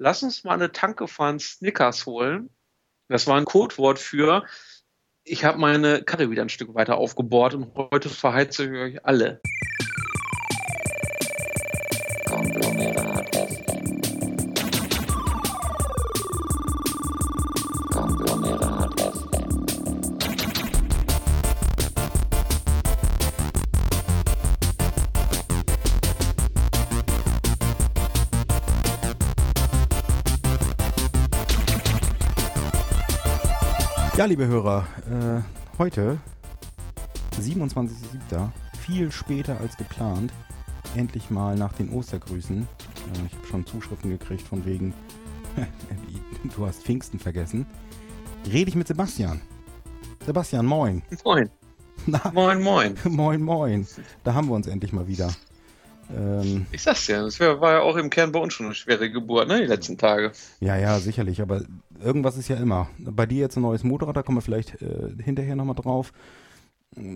lass uns mal eine Tanke fahren Snickers holen. Das war ein Codewort für, ich habe meine Karre wieder ein Stück weiter aufgebohrt und heute verheize ich euch alle. Ja, liebe Hörer, äh, heute, 27.07., viel später als geplant, endlich mal nach den Ostergrüßen. Äh, ich habe schon Zuschriften gekriegt von wegen, du hast Pfingsten vergessen. Rede ich mit Sebastian. Sebastian, moin. Moin. Na, Moin, moin. moin, moin. Da haben wir uns endlich mal wieder. Ähm, Ich sag's ja, das war ja auch im Kern bei uns schon eine schwere Geburt, ne, die letzten Tage. ja, ja, sicherlich, aber irgendwas ist ja immer. Bei dir jetzt ein neues Motorrad, da kommen wir vielleicht äh, hinterher nochmal drauf.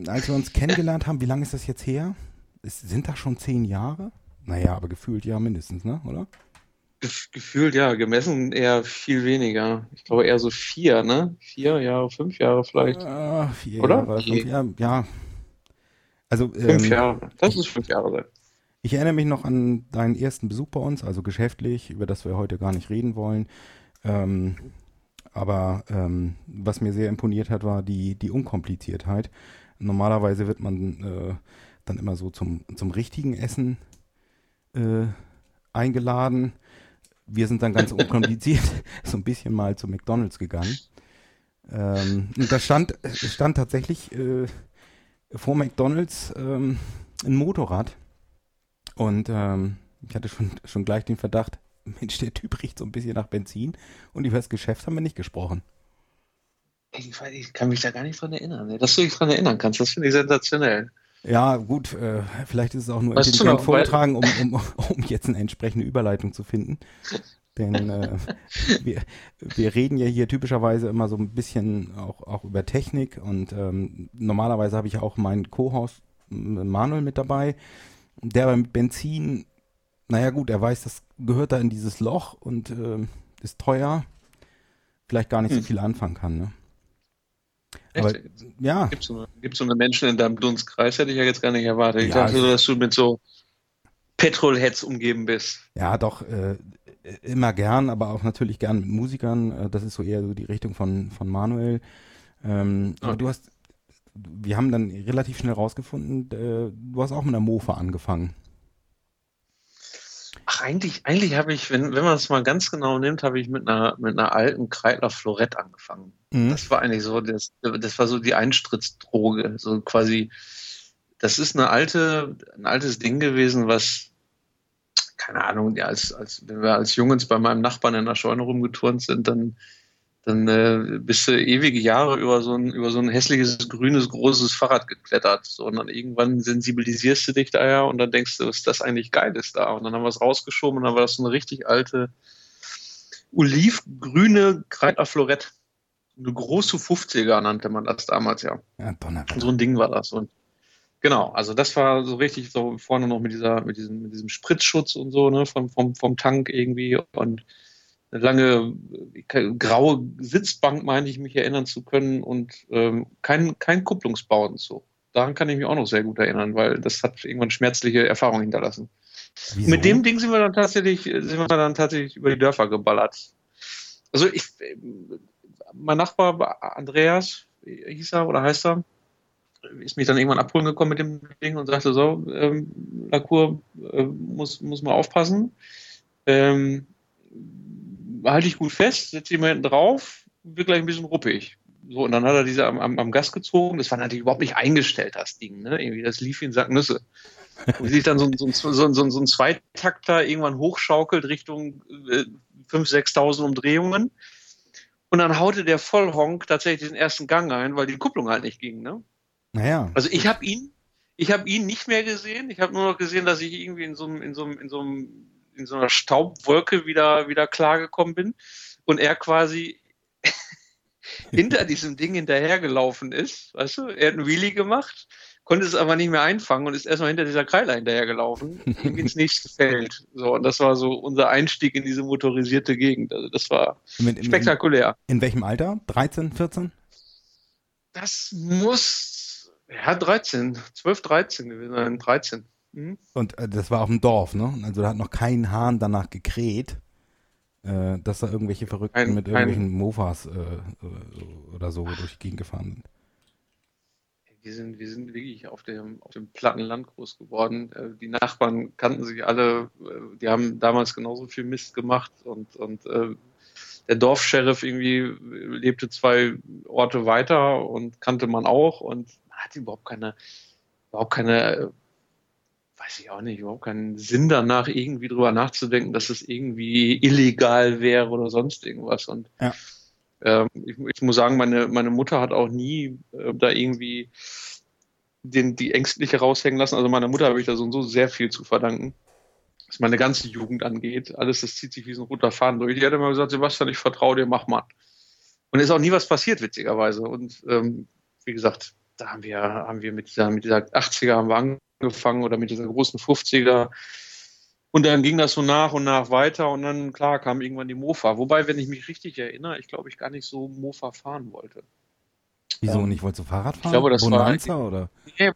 Als wir uns kennengelernt haben, wie lange ist das jetzt her? Es, sind das schon zehn Jahre? Naja, aber gefühlt ja mindestens, ne? Oder? Gef gefühlt, ja, gemessen eher viel weniger. Ich glaube eher so vier, ne? Vier Jahre, fünf Jahre vielleicht. Ah, vier Oder? Jahre, fünf, ja, ja. Also, Fünf ähm, Jahre. Das ist fünf Jahre sein. Ich erinnere mich noch an deinen ersten Besuch bei uns, also geschäftlich, über das wir heute gar nicht reden wollen. Ähm, aber ähm, was mir sehr imponiert hat, war die, die Unkompliziertheit. Normalerweise wird man äh, dann immer so zum, zum richtigen Essen äh, eingeladen. Wir sind dann ganz unkompliziert so ein bisschen mal zu McDonalds gegangen. Ähm, und da stand, stand tatsächlich äh, vor McDonalds ähm, ein Motorrad. Und ähm, ich hatte schon, schon gleich den Verdacht, Mensch, der Typ riecht so ein bisschen nach Benzin. Und über das Geschäft haben wir nicht gesprochen. Ich, weiß- ich kann mich da gar nicht dran erinnern. ne? Dass du dich dran erinnern kannst, das finde ich sensationell. Ja, gut, äh, vielleicht ist es auch nur Weißt intelligent noch, vorgetragen, um, um, um jetzt eine entsprechende Überleitung zu finden. Denn äh, wir, wir reden ja hier typischerweise immer so ein bisschen auch, auch über Technik und ähm, normalerweise habe ich auch meinen Co-Host m- Manuel mit dabei, der aber mit Benzin, naja gut, er weiß, das gehört da in dieses Loch und ähm, ist teuer, vielleicht gar nicht so Hm. viel anfangen kann. Ne? Aber Echt? ja, Gibt es so, so eine Menschen in deinem Dunstkreis? Hätte ich ja jetzt gar nicht erwartet. Ich Ja, dachte, ich- dass du mit so Petrolheads umgeben bist. Ja, doch, äh, immer gern, aber auch natürlich gern mit Musikern. Äh, das ist so eher so die Richtung von, von Manuel. Ähm, Aber Okay. du hast, wir haben dann relativ schnell rausgefunden, äh, du hast auch mit einer Mofa angefangen. Ach, eigentlich, eigentlich habe ich, wenn, wenn man es mal ganz genau nimmt, habe ich mit einer, mit einer alten Kreidler Florett angefangen. Mhm. Das war eigentlich so, das, das war so die Eintrittsdroge. So quasi, das ist eine alte, ein altes Ding gewesen, was, keine Ahnung, ja, als, als, wenn wir als Jungs bei meinem Nachbarn in der Scheune rumgeturnt sind, dann, dann äh, bist du ewige Jahre über so ein, über so ein hässliches, grünes, großes Fahrrad geklettert. So, und dann irgendwann sensibilisierst du dich da ja und dann denkst du, was ist das eigentlich Geiles da? Und dann haben wir es rausgeschoben und dann war das so eine richtig alte, olivgrüne Kreidler Florett. Eine große 50er nannte man das damals, ja. Ja, Donnerwetter. So ein Ding war das. Und genau, also das war so richtig so vorne noch mit dieser, mit diesem, mit diesem Spritzschutz und so, ne, vom, vom, vom Tank irgendwie und eine lange äh, graue Sitzbank, meine ich, mich erinnern zu können und ähm, kein, kein Kupplungsbau und so. Daran kann ich mich auch noch sehr gut erinnern, weil das hat irgendwann schmerzliche Erfahrungen hinterlassen. Wieso? Mit dem Ding sind wir dann tatsächlich, sind wir dann tatsächlich über die Dörfer geballert. Also ich, mein Nachbar Andreas, hieß er oder heißt er, ist mich dann irgendwann abholen gekommen mit dem Ding und sagte so, ähm, Lacour äh, muss, muss mal aufpassen. Ähm, halte ich gut fest, setze ihn mal hinten drauf, wird gleich ein bisschen ruppig. So, und dann hat er diese am, am, am Gas gezogen. Das war natürlich überhaupt nicht eingestellt, das Ding. Ne? Irgendwie, das lief wie ein Sack Nüsse. Und wie sich dann so, ein- so, so, so, so ein Zweitakter irgendwann hochschaukelt Richtung äh, 5.000, 6.000 Umdrehungen. Und dann haute der Vollhonk tatsächlich den ersten Gang ein, weil die Kupplung halt nicht ging. Ne? Naja, Also ich habe ihn, ich habe ihn nicht mehr gesehen. Ich habe nur noch gesehen, dass ich irgendwie in so einem, in so einem, in so einem, in so einer Staubwolke wieder, wieder klargekommen bin und er quasi hinter diesem Ding hinterhergelaufen ist. Weißt du, er hat einen Wheelie gemacht, konnte es aber nicht mehr einfangen und ist erstmal hinter dieser Kreiler hinterhergelaufen, ins nächste Feld. So, und das war so unser Einstieg in diese motorisierte Gegend. Also das war in, in, spektakulär. In, in welchem Alter? 13, 14? Das muss, ja, 13, 12, 13 gewesen sein, 13. Mhm. Und äh, das war auf dem Dorf, ne? Also da hat noch kein Hahn danach gekräht, äh, dass da irgendwelche Verrückten ein, mit irgendwelchen ein, Mofas äh, äh, oder so durch die Gegend gefahren sind. Wir sind, wir sind wirklich auf dem, auf dem platten Land groß geworden. Äh, die Nachbarn kannten sich alle, äh, die haben damals genauso viel Mist gemacht und, und der Dorfscheriff irgendwie lebte zwei Orte weiter und kannte man auch und man hatte überhaupt keine, überhaupt keine weiß ich auch nicht, überhaupt keinen Sinn danach, irgendwie drüber nachzudenken, dass es irgendwie illegal wäre oder sonst irgendwas. Und ja. ähm, ich, ich, muss sagen, meine, meine Mutter hat auch nie äh, da irgendwie den, die Ängstliche raushängen lassen. Also meiner Mutter habe ich da so und so sehr viel zu verdanken. Was meine ganze Jugend angeht. Alles, das zieht sich wie so ein roter Faden durch. Die hat immer gesagt, Sebastian, ich vertraue dir, mach mal. Und ist auch nie was passiert, witzigerweise. Und ähm, wie gesagt, da haben wir, haben wir mit dieser, mit dieser 80er haben wir angefangen oder mit dieser großen 50er. Und dann ging das so nach und nach weiter und dann, klar, kam irgendwann die Mofa. Wobei, wenn ich mich richtig erinnere, ich glaube, ich gar nicht so Mofa fahren wollte. Wieso ähm, nicht? Wolltest du Fahrrad fahren? Ich glaube, das Bonanza, war. Oder?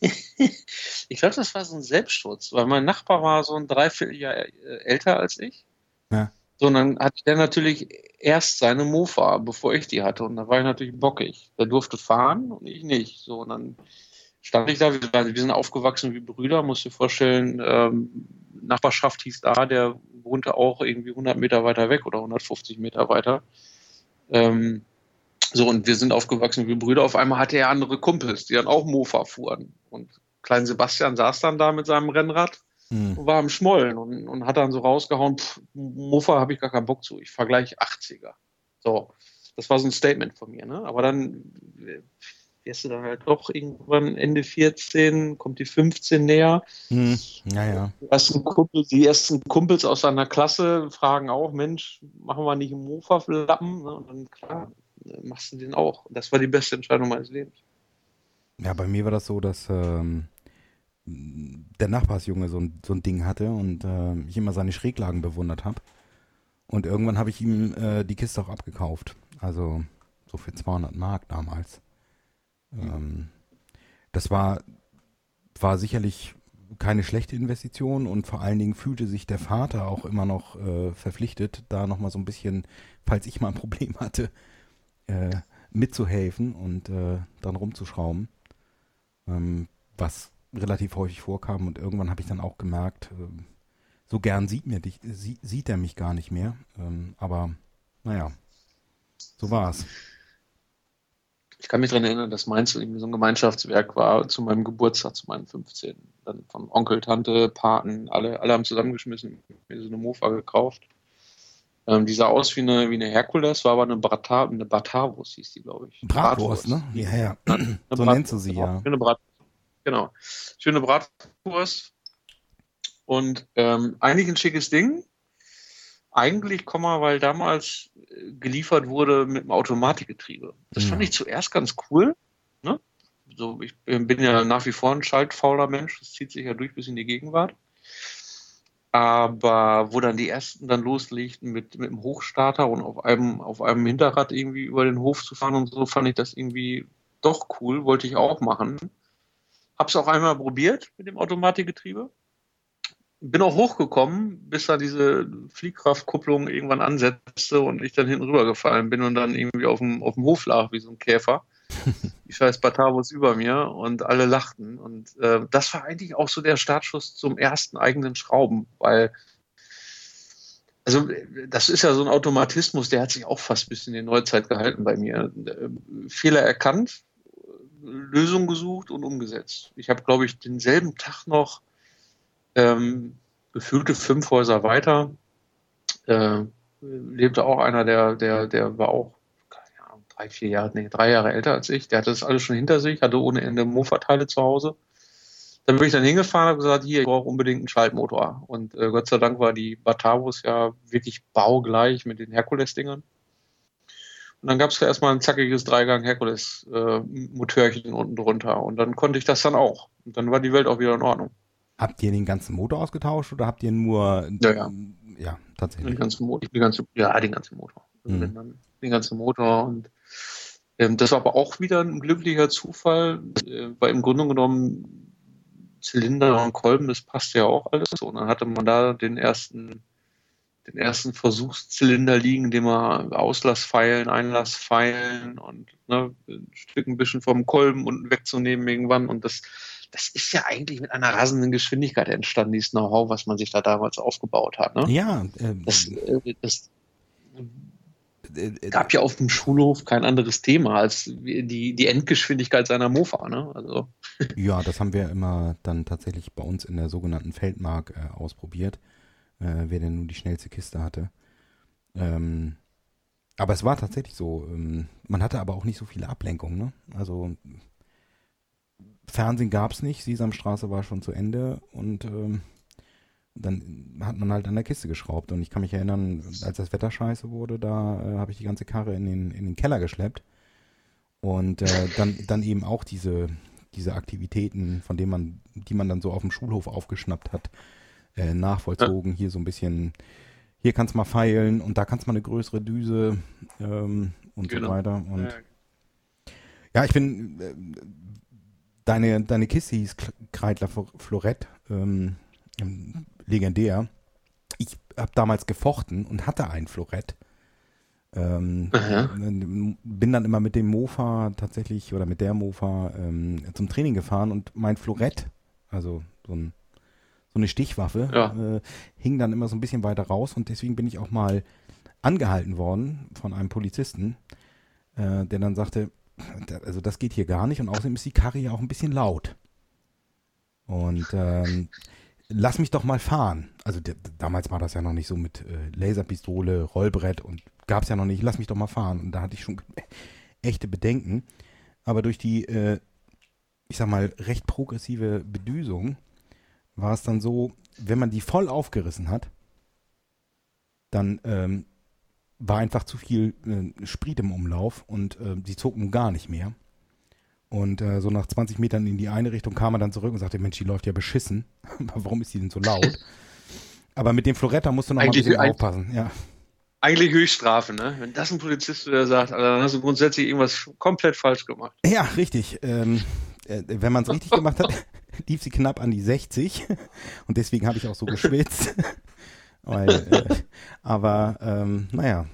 ich glaube, das war so ein Selbstschutz, weil mein Nachbar war so ein Dreivierteljahr äh, älter als ich. Ja. So, und dann hatte der natürlich erst seine Mofa, bevor ich die hatte. Und da war ich natürlich bockig. Der durfte fahren und ich nicht. So, und dann stand ich da, wir, sind aufgewachsen wie Brüder, musst dir vorstellen, ähm, Nachbarschaft hieß da, der wohnte auch irgendwie 100 Meter weiter weg oder 150 Meter weiter. Ähm, so, und wir sind aufgewachsen wie Brüder. Auf einmal hatte er andere Kumpels, die dann auch Mofa fuhren. Und Klein Sebastian saß dann da mit seinem Rennrad hm. und war am Schmollen und, und hat dann so rausgehauen, pff, Mofa habe ich gar keinen Bock zu, ich fahre gleich 80er. So, das war so ein Statement von mir. Ne? Aber dann wirst du dann halt doch irgendwann Ende 14, kommt die 15 näher. Hm, naja. Die ersten, Kumpel, die ersten Kumpels aus seiner Klasse fragen auch, Mensch, machen wir nicht einen Mofa-Lappen? Ne? Und dann, klar, machst du den auch. Das war die beste Entscheidung meines Lebens. Ja, bei mir war das so, dass ähm, der Nachbarsjunge so ein, so ein Ding hatte und äh, ich immer seine Schräglagen bewundert habe. Und irgendwann habe ich ihm äh, die Kiste auch abgekauft. Also so für 200 Mark damals. Ähm, das war, war sicherlich keine schlechte Investition und vor allen Dingen fühlte sich der Vater auch immer noch äh, verpflichtet, da nochmal so ein bisschen, falls ich mal ein Problem hatte, äh, mitzuhelfen und äh, dann rumzuschrauben. Ähm, was relativ häufig vorkam und irgendwann habe ich dann auch gemerkt, äh, so gern sieht, mir dich, sie, sieht er mich gar nicht mehr. Ähm, aber naja, so war es ich kann mich daran erinnern, dass Mainz irgendwie so ein Gemeinschaftswerk war zu meinem Geburtstag, zu meinem 15. Dann von Onkel, Tante, Paten, alle, alle haben zusammengeschmissen, mir so eine Mofa gekauft. Ähm, die sah aus wie eine, wie eine Herkules, war aber eine, Brata, eine Batavus, hieß die, glaube ich. Bratwurst, ne? Ja, ja. so Brat nennst du sie, ja. Schöne Brat genau. Schöne Bratwurst. Und ähm, eigentlich ein schickes Ding. Eigentlich, Komma, weil damals äh, geliefert wurde mit einem Automatikgetriebe. Das fand ich zuerst ganz cool. Ne? So, ich bin ja nach wie vor ein schaltfauler Mensch, das zieht sich ja durch bis in die Gegenwart. Aber wo dann die ersten dann loslegten mit, mit dem Hochstarter und auf einem, auf einem Hinterrad irgendwie über den Hof zu fahren und so, fand ich das irgendwie doch cool, wollte ich auch machen. Hab's auch einmal probiert mit dem Automatikgetriebe bin auch hochgekommen, bis da diese Fliehkraftkupplung irgendwann ansetzte und ich dann hinten rübergefallen bin und dann irgendwie auf dem, auf dem Hof lag wie so ein Käfer. Die scheiß Batavus über mir und alle lachten. Und äh, das war eigentlich auch so der Startschuss zum ersten eigenen Schrauben, weil also das ist ja so ein Automatismus, der hat sich auch fast bis in die Neuzeit gehalten bei mir. Fehler erkannt, Lösung gesucht und umgesetzt. Ich habe, glaube ich, denselben Tag noch ähm, gefühlte fünf Häuser weiter äh, lebte auch einer, der, der, der war auch keine Ahnung, drei, vier Jahre, nee, drei Jahre älter als ich. Der hatte das alles schon hinter sich, hatte ohne Ende Mofa-Teile zu Hause. Dann bin ich dann hingefahren und gesagt, hier, ich brauche unbedingt einen Schaltmotor. Und äh, Gott sei Dank war die Batavus ja wirklich baugleich mit den Herkules-Dingern. Und dann gab es ja erstmal ein zackiges Dreigang Herkules äh, unten drunter. Und dann konnte ich das dann auch. Und dann war die Welt auch wieder in Ordnung. Habt ihr den ganzen Motor ausgetauscht oder habt ihr nur. Ja, ja. Ja, tatsächlich. Den ganzen Motor. Den ganzen, ja, den ganzen Motor. Also mhm. den ganzen Motor. Und ähm, das war aber auch wieder ein glücklicher Zufall, äh, weil im Grunde genommen Zylinder und Kolben, das passt ja auch alles. Und dann hatte man da den ersten den ersten Versuchszylinder liegen, den wir Auslassfeilen, Einlassfeilen und ne, ein Stück ein bisschen vom Kolben unten wegzunehmen irgendwann. Und das, das ist ja eigentlich mit einer rasenden Geschwindigkeit entstanden, dieses Know-how, was man sich da damals aufgebaut hat. Ne? Ja, äh, das, äh, das äh, gab ja auf dem Schulhof kein anderes Thema als die, die Endgeschwindigkeit seiner Mofa. Ne? Also. Ja, das haben wir immer dann tatsächlich bei uns in der sogenannten Feldmark äh, ausprobiert äh, wer denn nun die schnellste Kiste hatte. Ähm, aber es war tatsächlich so. Ähm, man hatte aber auch nicht so viele Ablenkungen. Ne? Also Fernsehen gab es nicht, Sesamstraße war schon zu Ende und ähm, dann hat man halt an der Kiste geschraubt. Und ich kann mich erinnern, als das Wetter scheiße wurde, da äh, habe ich die ganze Karre in den, in den Keller geschleppt. Und äh, dann, dann eben auch diese, diese Aktivitäten, von denen man, die man dann so auf dem Schulhof aufgeschnappt hat, äh, nachvollzogen. Hier so ein bisschen, hier kannst du mal feilen und da kannst du mal eine größere Düse ähm, und genau. so weiter. Und ja. ja, ich bin, äh, deine, deine Kiste hieß Kreidler Florett, ähm, legendär. Ich habe damals gefochten und hatte ein Florett. Ähm, bin dann immer mit dem Mofa tatsächlich oder mit der Mofa ähm, zum Training gefahren und mein Florett, also so ein so eine Stichwaffe, ja. äh, hing dann immer so ein bisschen weiter raus und deswegen bin ich auch mal angehalten worden von einem Polizisten, äh, der dann sagte, also das geht hier gar nicht und außerdem ist die Karre ja auch ein bisschen laut. Und ähm, lass mich doch mal fahren. Also damals war das ja noch nicht so mit äh, Laserpistole, Rollbrett und gab es ja noch nicht, lass mich doch mal fahren. Und da hatte ich schon echte Bedenken. Aber durch die, äh, ich sag mal, recht progressive Bedüsung war es dann so, wenn man die voll aufgerissen hat, dann ähm, war einfach zu viel äh, Sprit im Umlauf und äh, die zog nun gar nicht mehr. Und äh, so nach 20 Metern in die eine Richtung kam er dann zurück und sagte, Mensch, die läuft ja beschissen. Warum ist die denn so laut? Aber mit dem Floretta musst du noch Eigentlich mal ein bisschen aufpassen. Ja. Eigentlich Höchststrafe, ne? Wenn das ein Polizist wieder sagt, also dann hast du grundsätzlich irgendwas komplett falsch gemacht. Ja, richtig. Ähm, äh, wenn man es richtig gemacht hat, lief sie knapp an die 60 und deswegen habe ich auch so geschwitzt. Weil, äh, aber ähm, naja,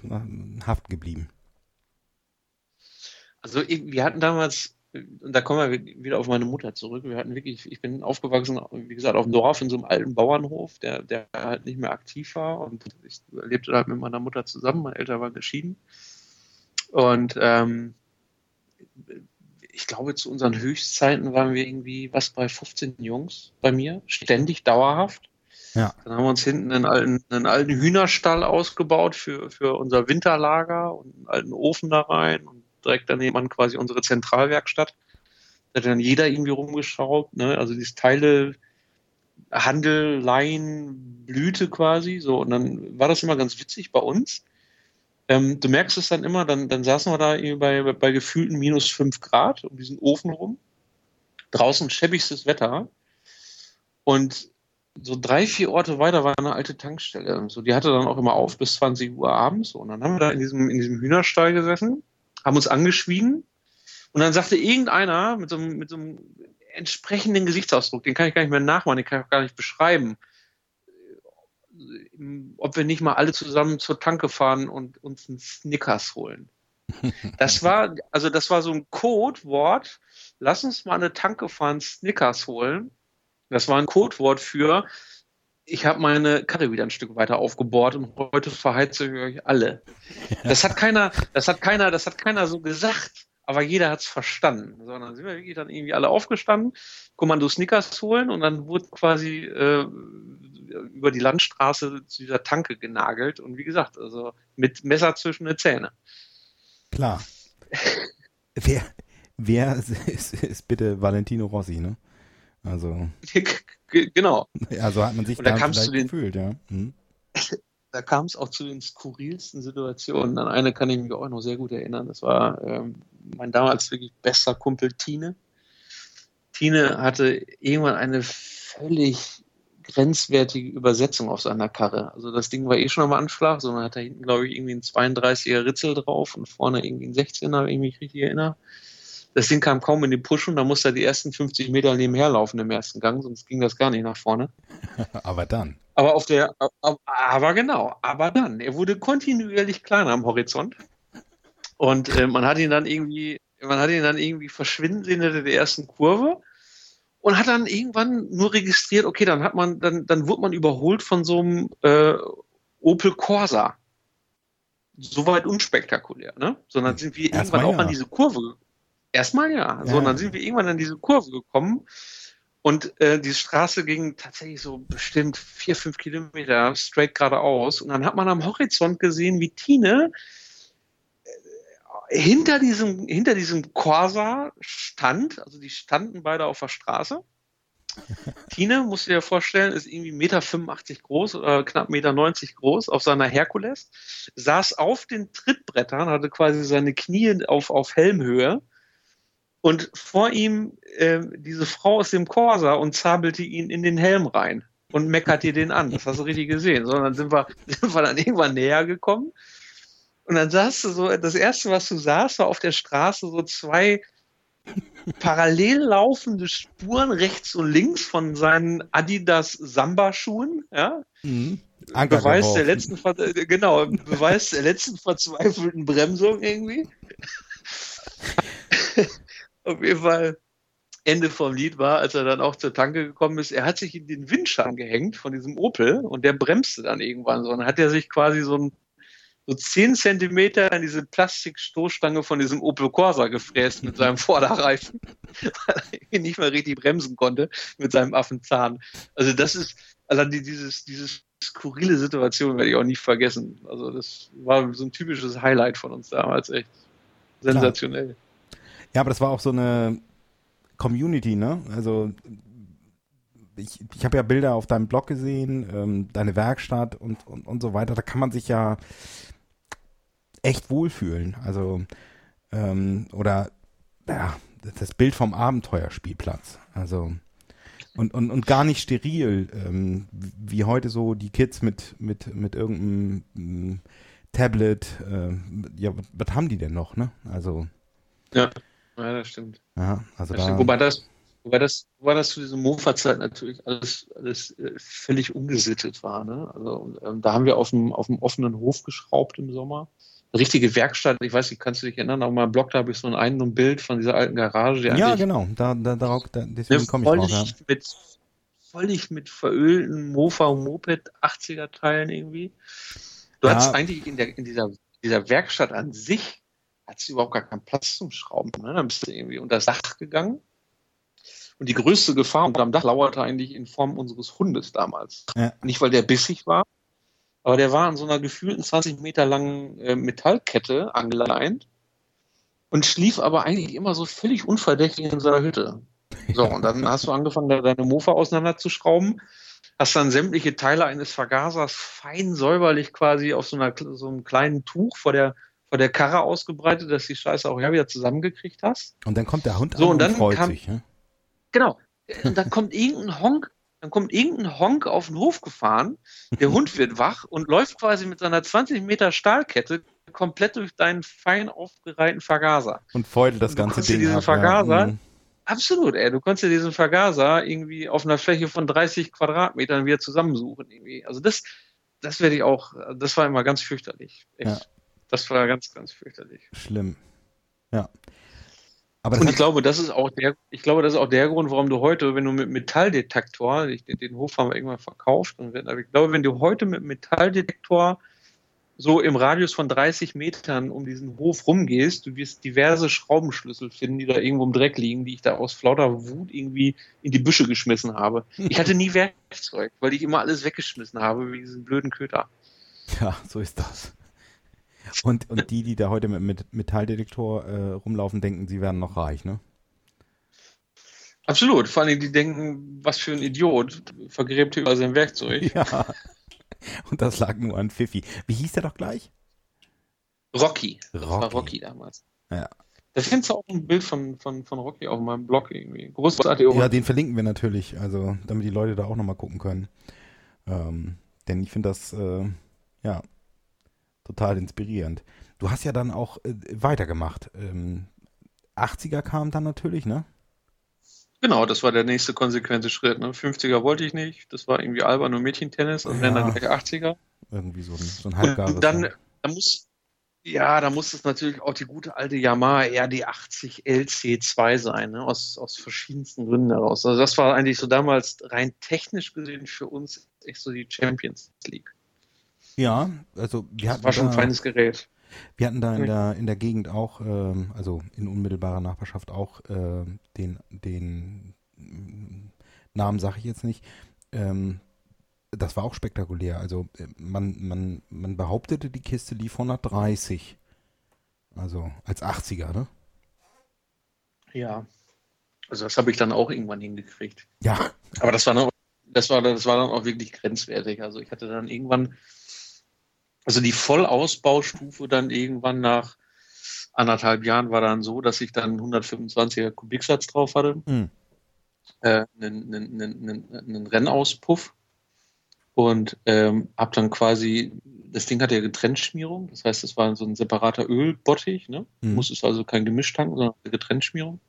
haft geblieben. Also wir hatten damals, und da kommen wir wieder auf meine Mutter zurück, wir hatten wirklich, ich bin aufgewachsen, wie gesagt, auf dem Dorf in so einem alten Bauernhof, der, der halt nicht mehr aktiv war und ich lebte halt mit meiner Mutter zusammen, meine Eltern waren geschieden. Und ähm, ich glaube, zu unseren Höchstzeiten waren wir irgendwie was bei 15 Jungs bei mir, ständig, dauerhaft. Ja. Dann haben wir uns hinten einen alten, einen alten Hühnerstall ausgebaut für, für unser Winterlager und einen alten Ofen da rein und direkt daneben an quasi unsere Zentralwerkstatt. Da hat dann jeder irgendwie rumgeschraubt, ne? Also dieses Teile, Handel, Leihen, Blüte quasi, so. Und dann war das immer ganz witzig bei uns ähm, du merkst es dann immer, dann, dann saßen wir da bei, bei gefühlten minus fünf Grad um diesen Ofen rum. Draußen schäbigstes Wetter. Und so drei, vier Orte weiter war eine alte Tankstelle. So, die hatte dann auch immer auf bis 20 Uhr abends. Und dann haben wir da in diesem, in diesem Hühnerstall gesessen, haben uns angeschwiegen. Und dann sagte irgendeiner mit so, einem, mit so einem entsprechenden Gesichtsausdruck, den kann ich gar nicht mehr nachmachen, den kann ich auch gar nicht beschreiben ob wir nicht mal alle zusammen zur Tanke fahren und uns einen Snickers holen. Das war, also das war so ein Codewort. Lass uns mal eine Tanke fahren, Snickers holen. Das war ein Codewort für, ich habe meine Karre wieder ein Stück weiter aufgebohrt und heute verheize ich euch alle. Das hat keiner, das hat keiner, das hat keiner so gesagt, aber jeder hat es verstanden. Sondern sind wir wirklich dann irgendwie alle aufgestanden, Kommando Snickers holen und dann wurde quasi äh, über die Landstraße zu dieser Tanke genagelt und wie gesagt, also mit Messer zwischen den Zähne. Klar. wer, wer ist, ist, bitte Valentino Rossi, ne? Also. genau. Also hat man sich da, du den, gefühlt, ja. Hm. da kam es auch zu den skurrilsten Situationen. An eine kann ich mich auch noch sehr gut erinnern. Das war ähm, mein damals wirklich bester Kumpel Tine. Tine hatte irgendwann eine völlig grenzwertige Übersetzung auf seiner Karre. Also das Ding war eh schon am Anschlag, sondern hat da hinten, glaube ich, irgendwie ein 32er Ritzel drauf und vorne irgendwie ein 16er, wenn ich mich richtig erinnere. Das Ding kam kaum in die Push und da musste er die ersten 50 Meter nebenher laufen im ersten Gang, sonst ging das gar nicht nach vorne. aber dann. Aber auf der, aber genau, aber dann. Er wurde kontinuierlich kleiner am Horizont. Und äh, man hat ihn dann irgendwie, man hat ihn dann irgendwie verschwinden sehen in der ersten Kurve und hat dann irgendwann nur registriert, okay, dann hat man, dann, dann wurde man überholt von so einem äh, Opel Corsa. Soweit unspektakulär, ne? Sondern sind wir Erstmal irgendwann auch an diese Kurve. Erstmal ja. So, dann sind wir irgendwann an diese Kurve gekommen. Und äh, die Straße ging tatsächlich so bestimmt vier, fünf Kilometer straight geradeaus. Und dann hat man am Horizont gesehen, wie Tine hinter diesem, hinter diesem Corsa stand, also die standen beide auf der Straße. Tine, musst du dir vorstellen, ist irgendwie 1,85 Meter groß oder knapp 1,90 Meter groß auf seiner Herkules, saß auf den Trittbrettern, hatte quasi seine Knie auf, auf Helmhöhe und vor ihm äh, diese Frau aus dem Corsa und zabelte ihn in den Helm rein und meckerte den an. Das hast du richtig gesehen. Sondern sind wir, sind wir dann irgendwann näher gekommen und dann sahst du so, das erste, was du sahst, war auf der Straße so zwei parallel laufende Spuren rechts und links von seinen Adidas Samba-Schuhen, ja. Mhm. Beweis der letzten, äh, genau, Beweis der letzten verzweifelten Bremsung irgendwie. Auf jeden Fall Ende vom Lied war, als er dann auch zur Tanke gekommen ist, er hat sich in den Windschatten gehängt von diesem Opel und der bremste dann irgendwann so. Und dann hat er sich quasi so ein so zehn Zentimeter an diese Plastikstoßstange von diesem Opel Corsa gefräst mit seinem Vorderreifen, weil er nicht mal richtig bremsen konnte mit seinem Affenzahn. Also das ist, also dieses, dieses skurrile Situation werde ich auch nicht vergessen. Also das war so ein typisches Highlight von uns damals, echt sensationell. Ja, aber das war auch so eine Community, ne? Also ich, ich habe ja Bilder auf deinem Blog gesehen, ähm, deine Werkstatt und, und, und so weiter. Da kann man sich ja echt wohlfühlen. Also, ähm, oder ja, das Bild vom Abenteuerspielplatz. Also, und, und, und gar nicht steril, ähm, wie heute so die Kids mit, mit, mit irgendeinem ähm, Tablet. Äh, ja, was haben die denn noch, ne? Also. Ja, ja das stimmt. Ja, also das da, stimmt. Wobei das, wobei das, wobei das zu dieser Mofa-Zeit natürlich alles, alles äh, völlig ungesittet war, ne? Also, ähm, da haben wir auf dem, auf dem offenen Hof geschraubt im Sommer richtige Werkstatt. Ich weiß nicht, kannst du dich erinnern? Auf meinem Blog da habe ich so ein, ein Bild von dieser alten Garage. ja, genau. Da, da, darauf, da, deswegen komme ich drauf. Ja. Mit, völlig mit verölten Mofa und Moped 80er Teilen irgendwie. Du ja. hattest eigentlich in, der, in dieser, dieser Werkstatt an sich hattest du überhaupt gar keinen Platz zum Schrauben. Ne? Dann bist du irgendwie unter das Dach gegangen. Und die größte Gefahr unterm Dach lauerte eigentlich in Form unseres Hundes damals. Ja. Nicht, weil der bissig war, aber der war an so einer gefühlten 20 Meter langen äh, Metallkette angeleint und schlief aber eigentlich immer so völlig unverdächtig in seiner Hütte. So, und dann hast du angefangen, deine Mofa auseinanderzuschrauben, hast dann sämtliche Teile eines Vergasers fein säuberlich quasi auf so, einer, so einem kleinen Tuch vor der, vor der Karre ausgebreitet, dass die Scheiße auch ja wieder zusammengekriegt hast. Und dann kommt der Hund so, und, dann freut kam, sich. Ne? Genau. Und dann kommt irgendein Honk dann kommt irgendein Honk auf den Hof gefahren, der Hund wird wach und läuft quasi mit seiner 20 Meter Stahlkette komplett durch deinen fein aufgereihten Vergaser. Und feudelt das ganze Ding. Diesen ab, Vergaser, ja. Mhm. Absolut, ey. Du konntest dir diesen Vergaser irgendwie auf einer Fläche von 30 Quadratmetern wieder zusammensuchen. Irgendwie. Also das, das werde ich auch, das war immer ganz fürchterlich. Echt. Ja. Das war ganz, ganz fürchterlich. Schlimm. Ja. Aber und ich glaube, das ist auch der, ich glaube, das ist auch der Grund, warum du heute, wenn du mit Metalldetektor, ich, den Hof haben wir irgendwann verkauft, und wenn, aber ich glaube, wenn du heute mit Metalldetektor so im Radius von 30 Metern um diesen Hof rumgehst, du wirst diverse Schraubenschlüssel finden, die da irgendwo im Dreck liegen, die ich da aus flauter Wut irgendwie in die Büsche geschmissen habe. Ich hatte nie Werkzeug, weil ich immer alles weggeschmissen habe, wie diesen blöden Köter. Ja, so ist das. Und, und die, die da heute mit, mit Metalldetektor äh, rumlaufen, denken, sie werden noch reich, ne? Absolut. Vor allem, die denken, was für ein Idiot vergräbt hier über sein Werkzeug. Ja. Und das lag nur an Pfiffi. Wie hieß der doch gleich? Rocky. Das Rocky. war Rocky damals. Ja. Da findest du auch ein Bild von, von, von Rocky auf meinem Blog irgendwie. Großartig. Ja, den verlinken wir natürlich, also damit die Leute da auch nochmal gucken können. Ähm, denn ich finde das, äh, ja, total inspirierend. Du hast ja dann auch äh, weitergemacht. Ähm, 80er kam dann natürlich, ne? Genau, das war der nächste konsequente Schritt. Ne? 50er wollte ich nicht. Das war irgendwie albern und Mädchentennis und Ja. dann gleich 80er. Irgendwie so ein, so ein halbgares. Und dann, da muss, ja, da muss es natürlich auch die gute alte Yamaha RD80 LC2 sein, ne? aus, aus verschiedensten Gründen heraus. Also das war eigentlich so damals rein technisch gesehen für uns echt so die Champions League. Ja, also wir Das hatten, war schon ein da, feines Gerät. wir hatten da in der, in der Gegend auch, ähm, also in unmittelbarer Nachbarschaft auch ähm, den, den Namen sage ich jetzt nicht. Ähm, das war auch spektakulär. Also äh, man, man, man behauptete, die Kiste lief 130. Also als 80er, ne? Ja. Also das habe ich dann auch irgendwann hingekriegt. Ja, Aber das war dann, das war, das war dann auch wirklich grenzwertig. Also ich hatte dann irgendwann, also die Vollausbaustufe dann irgendwann nach anderthalb Jahren war dann so, dass ich dann 125er Kubiksatz drauf hatte, Hm. äh, einen, einen, einen, einen Rennauspuff und ähm, habe dann quasi, das Ding hatte ja Getrenntschmierung, das heißt, es war so ein separater Ölbottich, ne? Hm. Musstest also kein Gemisch tanken, sondern eine Getrenntschmierung.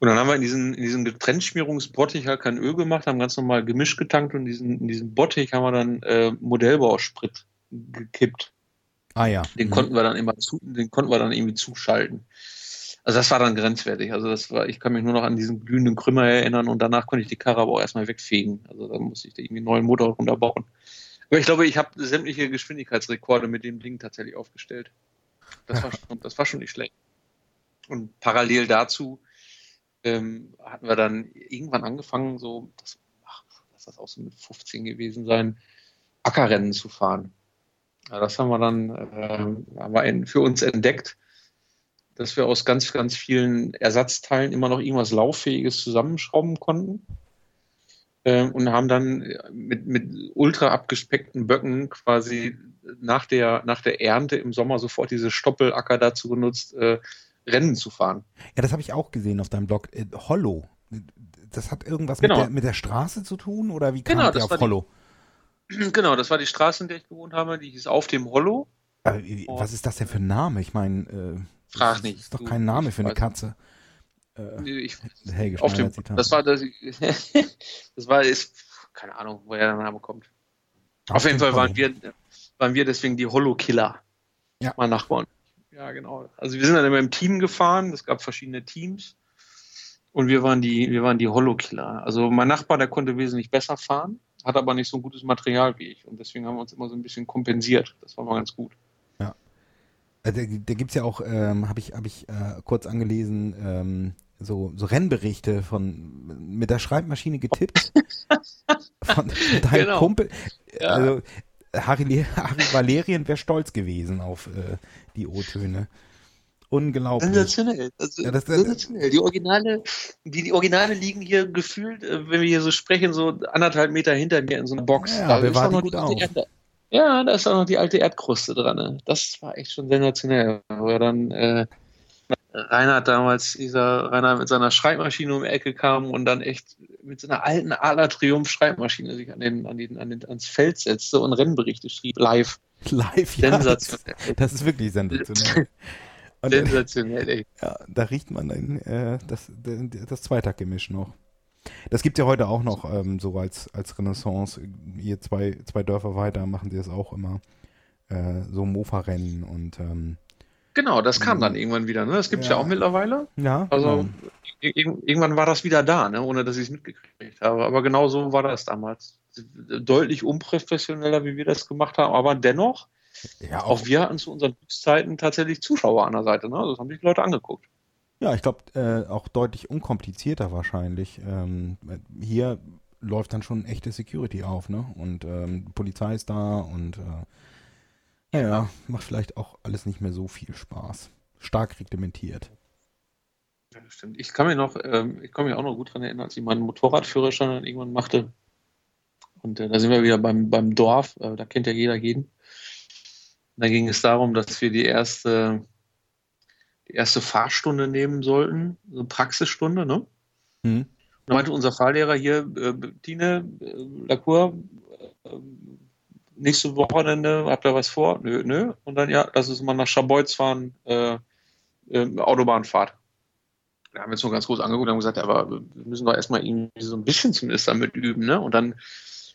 Und dann haben wir in diesen, in diesem Getrenntschmierungsbottich halt kein Öl gemacht, haben ganz normal Gemisch getankt und in diesen, in diesem Bottich haben wir dann äh, Modellbausprit gekippt. Ah ja. Den Mhm. konnten wir dann immer zu, den konnten wir dann irgendwie zuschalten. Also das war dann grenzwertig. Also das war, ich kann mich nur noch an diesen glühenden Krümmer erinnern und danach konnte ich die Karre aber auch erstmal wegfegen. Also da musste ich da irgendwie einen neuen Motor runterbauen. Aber ich glaube, ich habe sämtliche Geschwindigkeitsrekorde mit dem Ding tatsächlich aufgestellt. Das war schon, das war schon nicht schlecht. Und parallel dazu ähm, hatten wir dann irgendwann angefangen, so, das, ach, lass das auch so mit 15 gewesen sein, Ackerrennen zu fahren. Ja, das haben wir dann ähm, haben wir für uns entdeckt, dass wir aus ganz, ganz vielen Ersatzteilen immer noch irgendwas Lauffähiges zusammenschrauben konnten. Ähm, und haben dann mit, mit ultra abgespeckten Böcken quasi nach der, nach der Ernte im Sommer sofort diese Stoppelacker dazu genutzt, äh, Rennen zu fahren. Ja, das habe ich auch gesehen auf deinem Blog. Äh, Hollow. Das hat irgendwas Genau. mit, der, mit der Straße zu tun oder wie kam Genau, das auf war die- Hollow? Genau, das war die Straße, in der ich gewohnt habe, die hieß auf dem Hollow. Äh. Was ist das denn für ein Name? Ich meine, äh, Frag das nicht. ist doch kein Name für eine Katze. Äh, Ich, Helge auf dem, Zitat. das war das, das war ist, keine Ahnung, woher der Name kommt. Auf, jeden dem Fall waren Hollow. wir, waren wir deswegen die Hollow-Killer. Ja. Mein Nachbarn. Ja, genau. Also wir sind dann immer im Team gefahren, es gab verschiedene Teams und wir waren die, wir waren die Hollow-Killer. Also mein Nachbar, der konnte wesentlich besser fahren, hat aber nicht so ein gutes Material wie ich und deswegen haben wir uns immer so ein bisschen kompensiert. Das war mal ganz gut. Äh, Da, da gibt es ja auch, ähm, habe ich, hab ich äh, kurz angelesen, ähm, so, so Rennberichte von mit der Schreibmaschine getippt von deinem Genau. Kumpel. Ja. Also Harry, Harry Valerien wäre stolz gewesen auf äh, die O-Töne. Unglaublich. Sensationell. Also, Ja, das- das- sensationell. Die Originale, die, die Originale liegen hier gefühlt, äh, wenn wir hier so sprechen, so anderthalb Meter hinter mir in so einer Box. Ja, Da wir auch noch gut die alte auf. Erde. Ja, da ist auch noch die alte Erdkruste dran. ne? Das war echt schon sensationell. Wo er dann äh, Reinhard damals, dieser Reinhard mit seiner Schreibmaschine um die Ecke kam und dann echt mit so einer alten Adler Triumph Schreibmaschine sich an den, an den, an den, ans Feld setzte und Rennberichte schrieb, live. Live, ja. Das, Sensationell. das ist wirklich sensationell. Und Sensationell, ey. ja, da riecht man dann äh, das, das Zweitaktgemisch noch. Das gibt ja heute auch noch ähm, so als, als Renaissance. Hier zwei, zwei Dörfer weiter machen sie das auch immer. Äh, so Mofa-Rennen und ähm, Genau, das kam dann irgendwann wieder. Ne? Das gibt es ja. Ja. auch mittlerweile. ja, Also genau. ir- ir- irgendwann war das wieder da, ne? ohne dass ich es mitgekriegt habe. Aber genau so war das damals. Deutlich unprofessioneller, wie wir das gemacht haben, aber dennoch, ja, auch wir hatten zu unseren Höchstzeiten tatsächlich Zuschauer an der Seite. Ne? Das haben sich die Leute angeguckt. Ja, ich glaube, äh, auch deutlich unkomplizierter wahrscheinlich. Ähm, hier läuft dann schon echte Security auf, ne? Und ähm, Polizei ist da und äh, ja, ja, macht vielleicht auch alles nicht mehr so viel Spaß. Stark reglementiert. Ja, das stimmt. Ich kann mich noch, ähm, ich kann mich auch noch gut daran erinnern, als ich meinen Motorradführerschein dann irgendwann machte. Und äh, da sind wir wieder beim, beim Dorf, äh, da kennt ja jeder jeden. Da ging es darum, dass wir die erste, die erste Fahrstunde nehmen sollten, so eine Praxisstunde, ne? Mhm. Und da meinte unser Fahrlehrer hier, äh, Tine, äh, Lacour, äh, nächste Wochenende, habt ihr was vor? Nö, nö. Und dann, ja, lass uns mal nach Schabolz fahren, äh, äh, Autobahnfahrt. Da haben wir uns nur ganz groß angeguckt und haben gesagt, aber wir müssen doch erstmal irgendwie so ein bisschen zumindest damit üben, ne? Und dann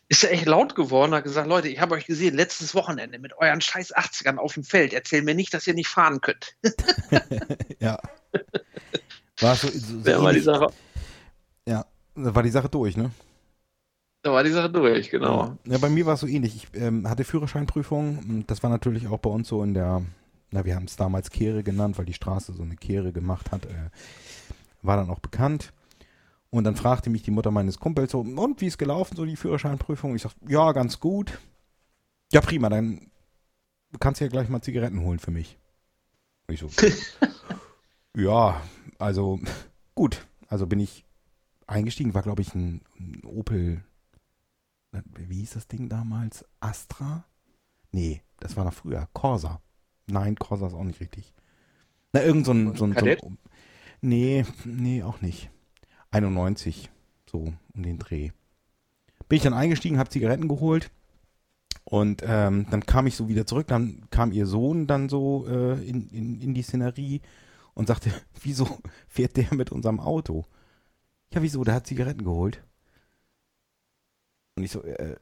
ist er echt laut geworden und hat gesagt, Leute, ich habe euch gesehen, letztes Wochenende mit euren scheiß 80ern auf dem Feld. Erzähl mir nicht, dass ihr nicht fahren könnt. ja. War so, so, so war die Sache. Ja, da war die Sache durch, ne? Da war die Sache durch, genau. Ja, bei mir war es so ähnlich. Ich ähm, hatte Führerscheinprüfung. Das war natürlich auch bei uns so in der, na, wir haben es damals Kehre genannt, weil die Straße so eine Kehre gemacht hat. Äh, war dann auch bekannt. Und dann fragte mich die Mutter meines Kumpels so, und wie ist gelaufen, so die Führerscheinprüfung? Ich sag, ja, ganz gut. Ja, prima, dann kannst du ja gleich mal Zigaretten holen für mich. Und ich so, ja, also gut. Also bin ich eingestiegen, war glaube ich ein, ein, Opel, wie hieß das Ding damals? Astra? Nee, das war noch früher. Corsa. Nein, Corsa ist auch nicht richtig. Na, irgend so ein, so ein, so ein Nee, nee, auch nicht. 91, so um den Dreh. Bin ich dann eingestiegen, habe Zigaretten geholt und ähm, dann kam ich so wieder zurück. Dann kam ihr Sohn dann so äh, in, in, in die Szenerie und sagte, wieso fährt der mit unserem Auto? Ja, wieso? Der hat Zigaretten geholt. Und ich so, äh,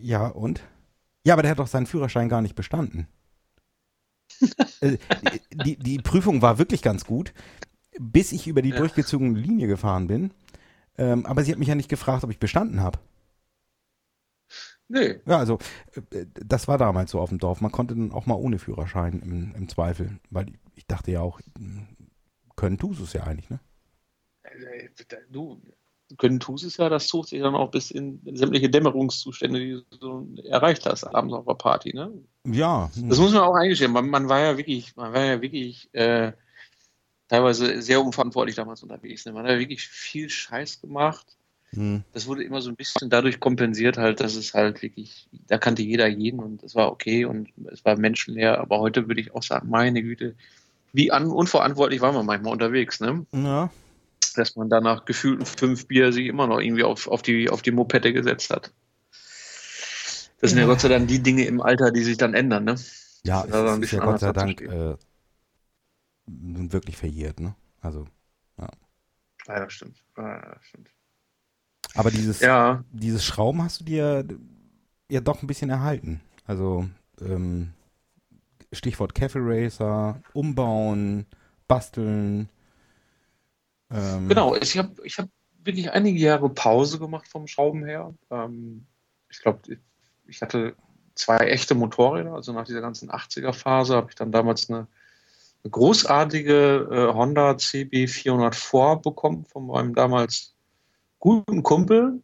ja, und? Ja, aber der hat doch seinen Führerschein gar nicht bestanden. äh, die, die Prüfung war wirklich ganz gut bis ich über die ja. durchgezogene Linie gefahren bin. Ähm, aber sie hat mich ja nicht gefragt, ob ich bestanden habe. Nee. Ja, also äh, das war damals so auf dem Dorf. Man konnte dann auch mal ohne Führerschein im, im Zweifel, weil ich dachte ja auch, können tust es ja eigentlich, ne? Du, können tust es ja, das sucht sich dann auch bis in sämtliche Dämmerungszustände, die du erreicht hast, abends auf der Party, ne? Ja. Das muss man auch eingestehen. Man, man war ja wirklich, man war ja wirklich äh, teilweise sehr unverantwortlich damals unterwegs. Ne? Man hat ja wirklich viel Scheiß gemacht. Hm. Das wurde immer so ein bisschen dadurch kompensiert, halt, dass es halt wirklich, da kannte jeder jeden und es war okay und es war menschenleer. Aber heute würde ich auch sagen, meine Güte, wie un unverantwortlich war man manchmal unterwegs, ne? Ja. Dass man danach gefühlten fünf Bier sich immer noch irgendwie auf, auf, die, auf die Mopette gesetzt hat. Das sind ja. Gott sei Dank die Dinge im Alter, die sich dann ändern, ne? Ja, das ist ja Gott sei Dank äh, nun wirklich verjährt, ne? Also, ja. Ja, das stimmt. Ja, das stimmt. Aber dieses, ja. dieses Schrauben hast du dir ja doch ein bisschen erhalten. Also, ähm, Stichwort Cafe Racer, umbauen, basteln. Ähm. Genau, ich habe ich hab wirklich einige Jahre Pause gemacht vom Schrauben her. Ähm, ich glaube, ich hatte zwei echte Motorräder, also nach dieser ganzen 80er-Phase habe ich dann damals eine großartige äh, Honda CB 404 bekommen von meinem damals guten Kumpel.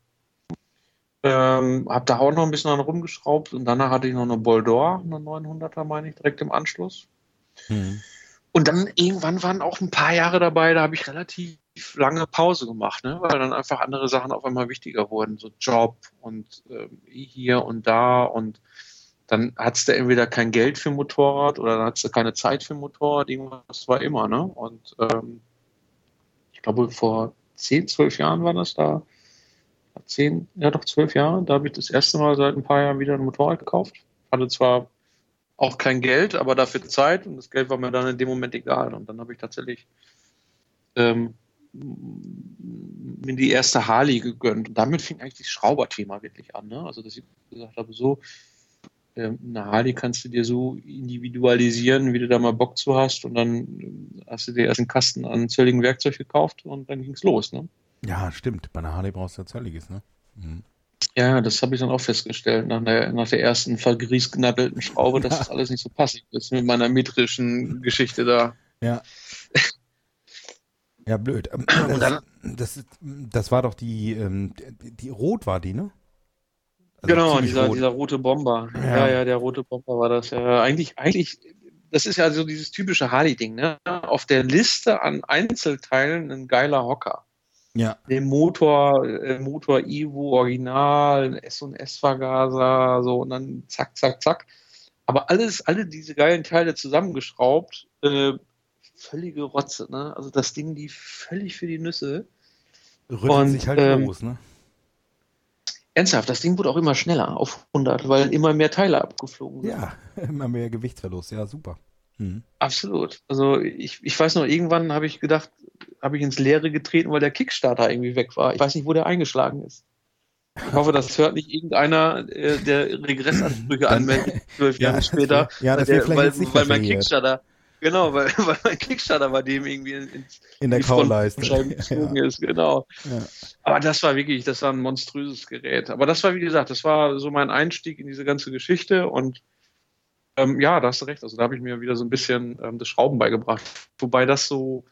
Ähm, hab da auch noch ein bisschen dran rumgeschraubt und danach hatte ich noch eine Boldor, eine 900er, meine ich, direkt im Anschluss. Mhm. Und dann irgendwann waren auch ein paar Jahre dabei, da habe ich relativ lange Pause gemacht, ne? weil dann einfach andere Sachen auf einmal wichtiger wurden, so Job und äh, hier und da und dann hattest du entweder kein Geld für Motorrad oder dann hattest du keine Zeit für Motorrad, irgendwas war immer, ne? Und ähm, ich glaube, vor zehn, zwölf Jahren war das da. Zehn, ja doch zwölf Jahre, da habe ich das erste Mal seit ein paar Jahren wieder ein Motorrad gekauft. Hatte zwar auch kein Geld, aber dafür Zeit und das Geld war mir dann in dem Moment egal. Und dann habe ich tatsächlich ähm, mir die erste Harley gegönnt. Und damit fing eigentlich das Schrauberthema wirklich an. Ne? Also, dass ich gesagt habe, so, eine Harley kannst du dir so individualisieren, wie du da mal Bock zu hast. Und dann ähm, hast du dir erst einen Kasten an zölligen Werkzeug gekauft und dann ging es los. Ne? Ja, stimmt. Bei einer Harley brauchst du ja zölliges, ne? Mhm. Ja, das habe ich dann auch festgestellt nach der, nach der ersten vergriesgnaddelten Schraube, dass das alles nicht so passend ist mit meiner metrischen Geschichte da. Ja. Ja, blöd. Ähm, das, das, das, war doch die, die Rot war die, ne? Also genau, dieser, dieser rote Bomber. Ja. ja. ja, der rote Bomber war das. Ja, eigentlich, eigentlich, das ist ja so dieses typische Harley-Ding, ne? Auf der Liste an Einzelteilen ein geiler Hocker. Ja. Den Motor, äh, Motor Evo Original, S&S-Vergaser, so und dann zack, zack, zack. Aber alles, alle diese geilen Teile zusammengeschraubt, äh, völlige Rotze, ne? Also das Ding lief völlig für die Nüsse. Rüttelt und, sich halt ähm, los, ne? Ernsthaft, das Ding wurde auch immer schneller auf 100, weil immer mehr Teile abgeflogen sind. Ja, immer mehr Gewichtsverlust, ja, super. Mhm. Absolut. Also ich, ich weiß noch, irgendwann habe ich gedacht, habe ich ins Leere getreten, weil der Kickstarter irgendwie weg war. Ich weiß nicht, wo der eingeschlagen ist. Ich hoffe, das hört nicht irgendeiner, äh, der Regressansprüche anmeldet, zwölf Jahre ja, später. Ja, das der, weil, weil mein Kickstarter, genau, weil, weil mein Kickstarter bei dem irgendwie in, in der Kauleiste gezogen ja. ist, genau. Ja. Aber das war wirklich, das war ein monströses Gerät. Aber das war, wie gesagt, das war so mein Einstieg in diese ganze Geschichte und ähm, ja, da hast du recht. Also da habe ich mir wieder so ein bisschen ähm, das Schrauben beigebracht. Wobei das so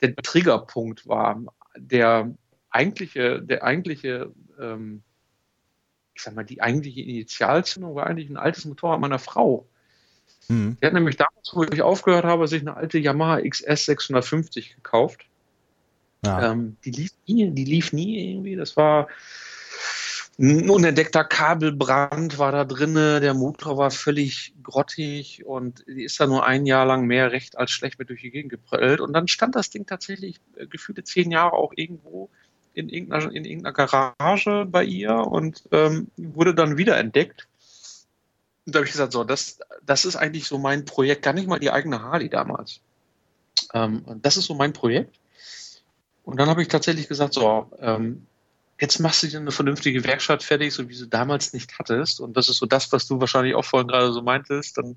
der Triggerpunkt war. Der eigentliche, der eigentliche, ähm, ich sag mal, die eigentliche Initialzündung war eigentlich ein altes Motorrad meiner Frau. Mhm. Die hat nämlich damals, wo ich aufgehört habe, sich eine alte Yamaha XS 650 gekauft. Ja. Ähm, die lief nie, die lief nie irgendwie. Das war ein unentdeckter Kabelbrand war da drinne, der Motor war völlig grottig und die ist da nur ein Jahr lang mehr recht als schlecht mit durch die Gegend geprellt. Und dann stand das Ding tatsächlich äh, gefühlte zehn Jahre auch irgendwo in irgendeiner, in irgendeiner Garage bei ihr und ähm, wurde dann wieder entdeckt. Und da habe ich gesagt, so, das, das ist eigentlich so mein Projekt, gar nicht mal die eigene Harley damals. Ähm, das ist so mein Projekt. Und dann habe ich tatsächlich gesagt, so, ähm, jetzt machst du dir eine vernünftige Werkstatt fertig, so wie du damals nicht hattest. Und das ist so das, was du wahrscheinlich auch vorhin gerade so meintest. Dann habe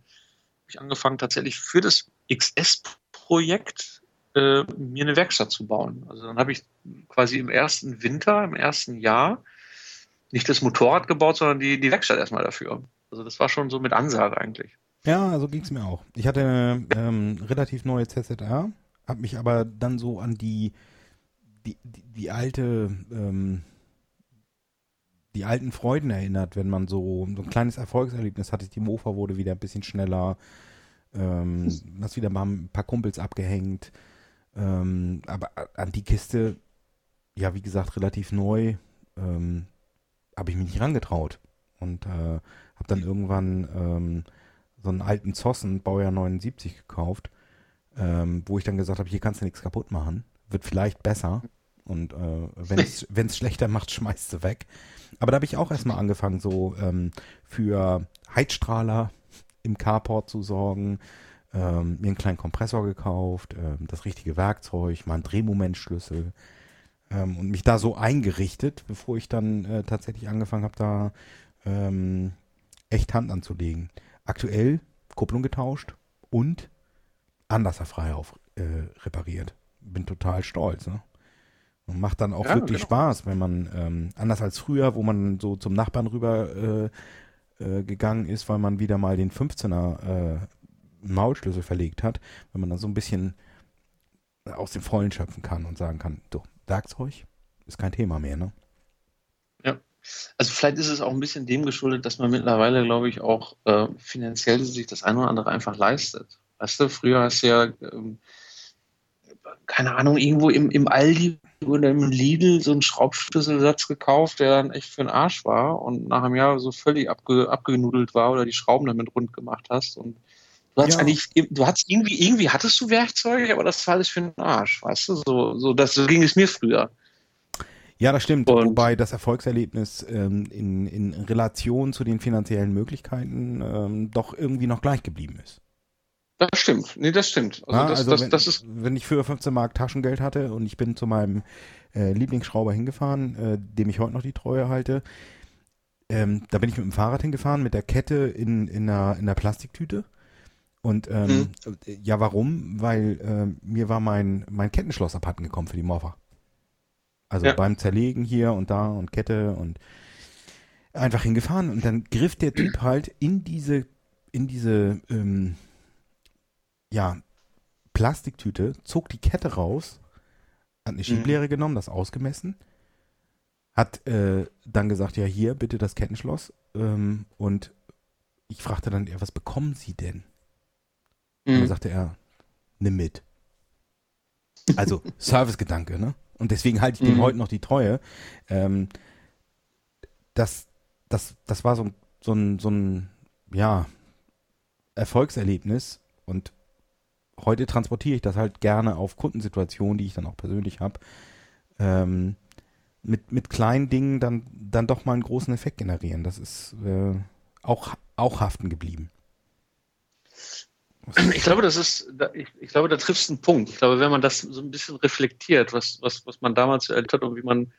ich angefangen, tatsächlich für das XS-Projekt äh, mir eine Werkstatt zu bauen. Also dann habe ich quasi im ersten Winter, im ersten Jahr nicht das Motorrad gebaut, sondern die, die Werkstatt erstmal dafür. Also das war schon so mit Ansage eigentlich. Ja, so ging es mir auch. Ich hatte eine ähm, relativ neue ZZR, habe mich aber dann so an die die, die, die alte, ähm, die alten Freuden erinnert, wenn man so, so ein kleines Erfolgserlebnis hatte. Die Mofa wurde wieder ein bisschen schneller, ähm, hast wieder mal ein paar Kumpels abgehängt. Ähm, aber an die Kiste, ja, wie gesagt, relativ neu, ähm, habe ich mich nicht rangetraut. Und äh, habe dann irgendwann ähm, so einen alten Zossen, Baujahr 79, gekauft, ähm, wo ich dann gesagt habe, hier kannst du nichts kaputt machen. Wird vielleicht besser. Und äh, wenn es schlechter macht, schmeißt du weg. Aber da habe ich auch erstmal angefangen, so ähm, für Heizstrahler im Carport zu sorgen, ähm, mir einen kleinen Kompressor gekauft, ähm, das richtige Werkzeug, mal einen Drehmomentschlüssel ähm, und mich da so eingerichtet, bevor ich dann äh, tatsächlich angefangen habe, da ähm, echt Hand anzulegen. Aktuell Kupplung getauscht und Anlasserfrei auf äh, repariert. Bin total stolz. Ne? Und macht dann auch ja, wirklich genau. Spaß, wenn man, ähm, anders als früher, wo man so zum Nachbarn rüber äh, äh, gegangen ist, weil man wieder mal den 15er äh, Maulschlüssel verlegt hat, wenn man dann so ein bisschen aus dem Vollen schöpfen kann und sagen kann, du, Werkzeug ist kein Thema mehr, ne? Also vielleicht ist es auch ein bisschen dem geschuldet, dass man mittlerweile, glaube ich, auch äh, finanziell sich das eine oder andere einfach leistet. Weißt du, früher hast du ja, ähm, keine Ahnung, irgendwo im, im Aldi oder im Lidl so einen Schraubschlüsselsatz gekauft, der dann echt für den Arsch war und nach einem Jahr so völlig abge, abgenudelt war oder die Schrauben damit rund gemacht hast. Und du hast ja. eigentlich, du hattest irgendwie, irgendwie hattest du Werkzeuge, aber das war alles für den Arsch, weißt du? So, so, das, so ging es mir früher. Ja, das stimmt. Und Wobei das Erfolgserlebnis ähm, in, in Relation zu den finanziellen Möglichkeiten ähm, doch irgendwie noch gleich geblieben ist. Das stimmt. Nee, das stimmt. Also, ja, das, also das, wenn, das ist wenn ich für 15 Mark Taschengeld hatte und ich bin zu meinem äh, Lieblingsschrauber hingefahren, äh, dem ich heute noch die Treue halte, ähm, da bin ich mit dem Fahrrad hingefahren, mit der Kette in, in, einer, in einer Plastiktüte. Und ähm, hm. ja, warum? Weil äh, mir war mein, mein Kettenschloss abhanden gekommen für die Morpher. Also ja. beim Zerlegen hier und da und Kette und einfach hingefahren. Und dann griff der Typ halt in diese, in diese ähm, ja, Plastiktüte, zog die Kette raus, hat eine Schieblehre mhm. genommen, das ausgemessen, hat äh, dann gesagt, ja hier, bitte das Kettenschloss. Ähm, und ich fragte dann, ja, was bekommen Sie denn? Mhm. Und dann sagte er, nimm mit. Also Servicegedanke, ne? Und deswegen halte ich dem mhm. heute noch die Treue. Ähm, das, das, das war so, so ein, so ein, ja, Erfolgserlebnis und heute transportiere ich das halt gerne auf Kundensituationen, die ich dann auch persönlich habe. Ähm, mit, mit kleinen Dingen dann, dann doch mal einen großen Effekt generieren. Das ist äh, auch, auch haften geblieben. Ich glaube, das ist, ich, ich glaube, da triffst du einen Punkt. Ich glaube, wenn man das so ein bisschen reflektiert, was, was, was man damals erlebt hat und wie man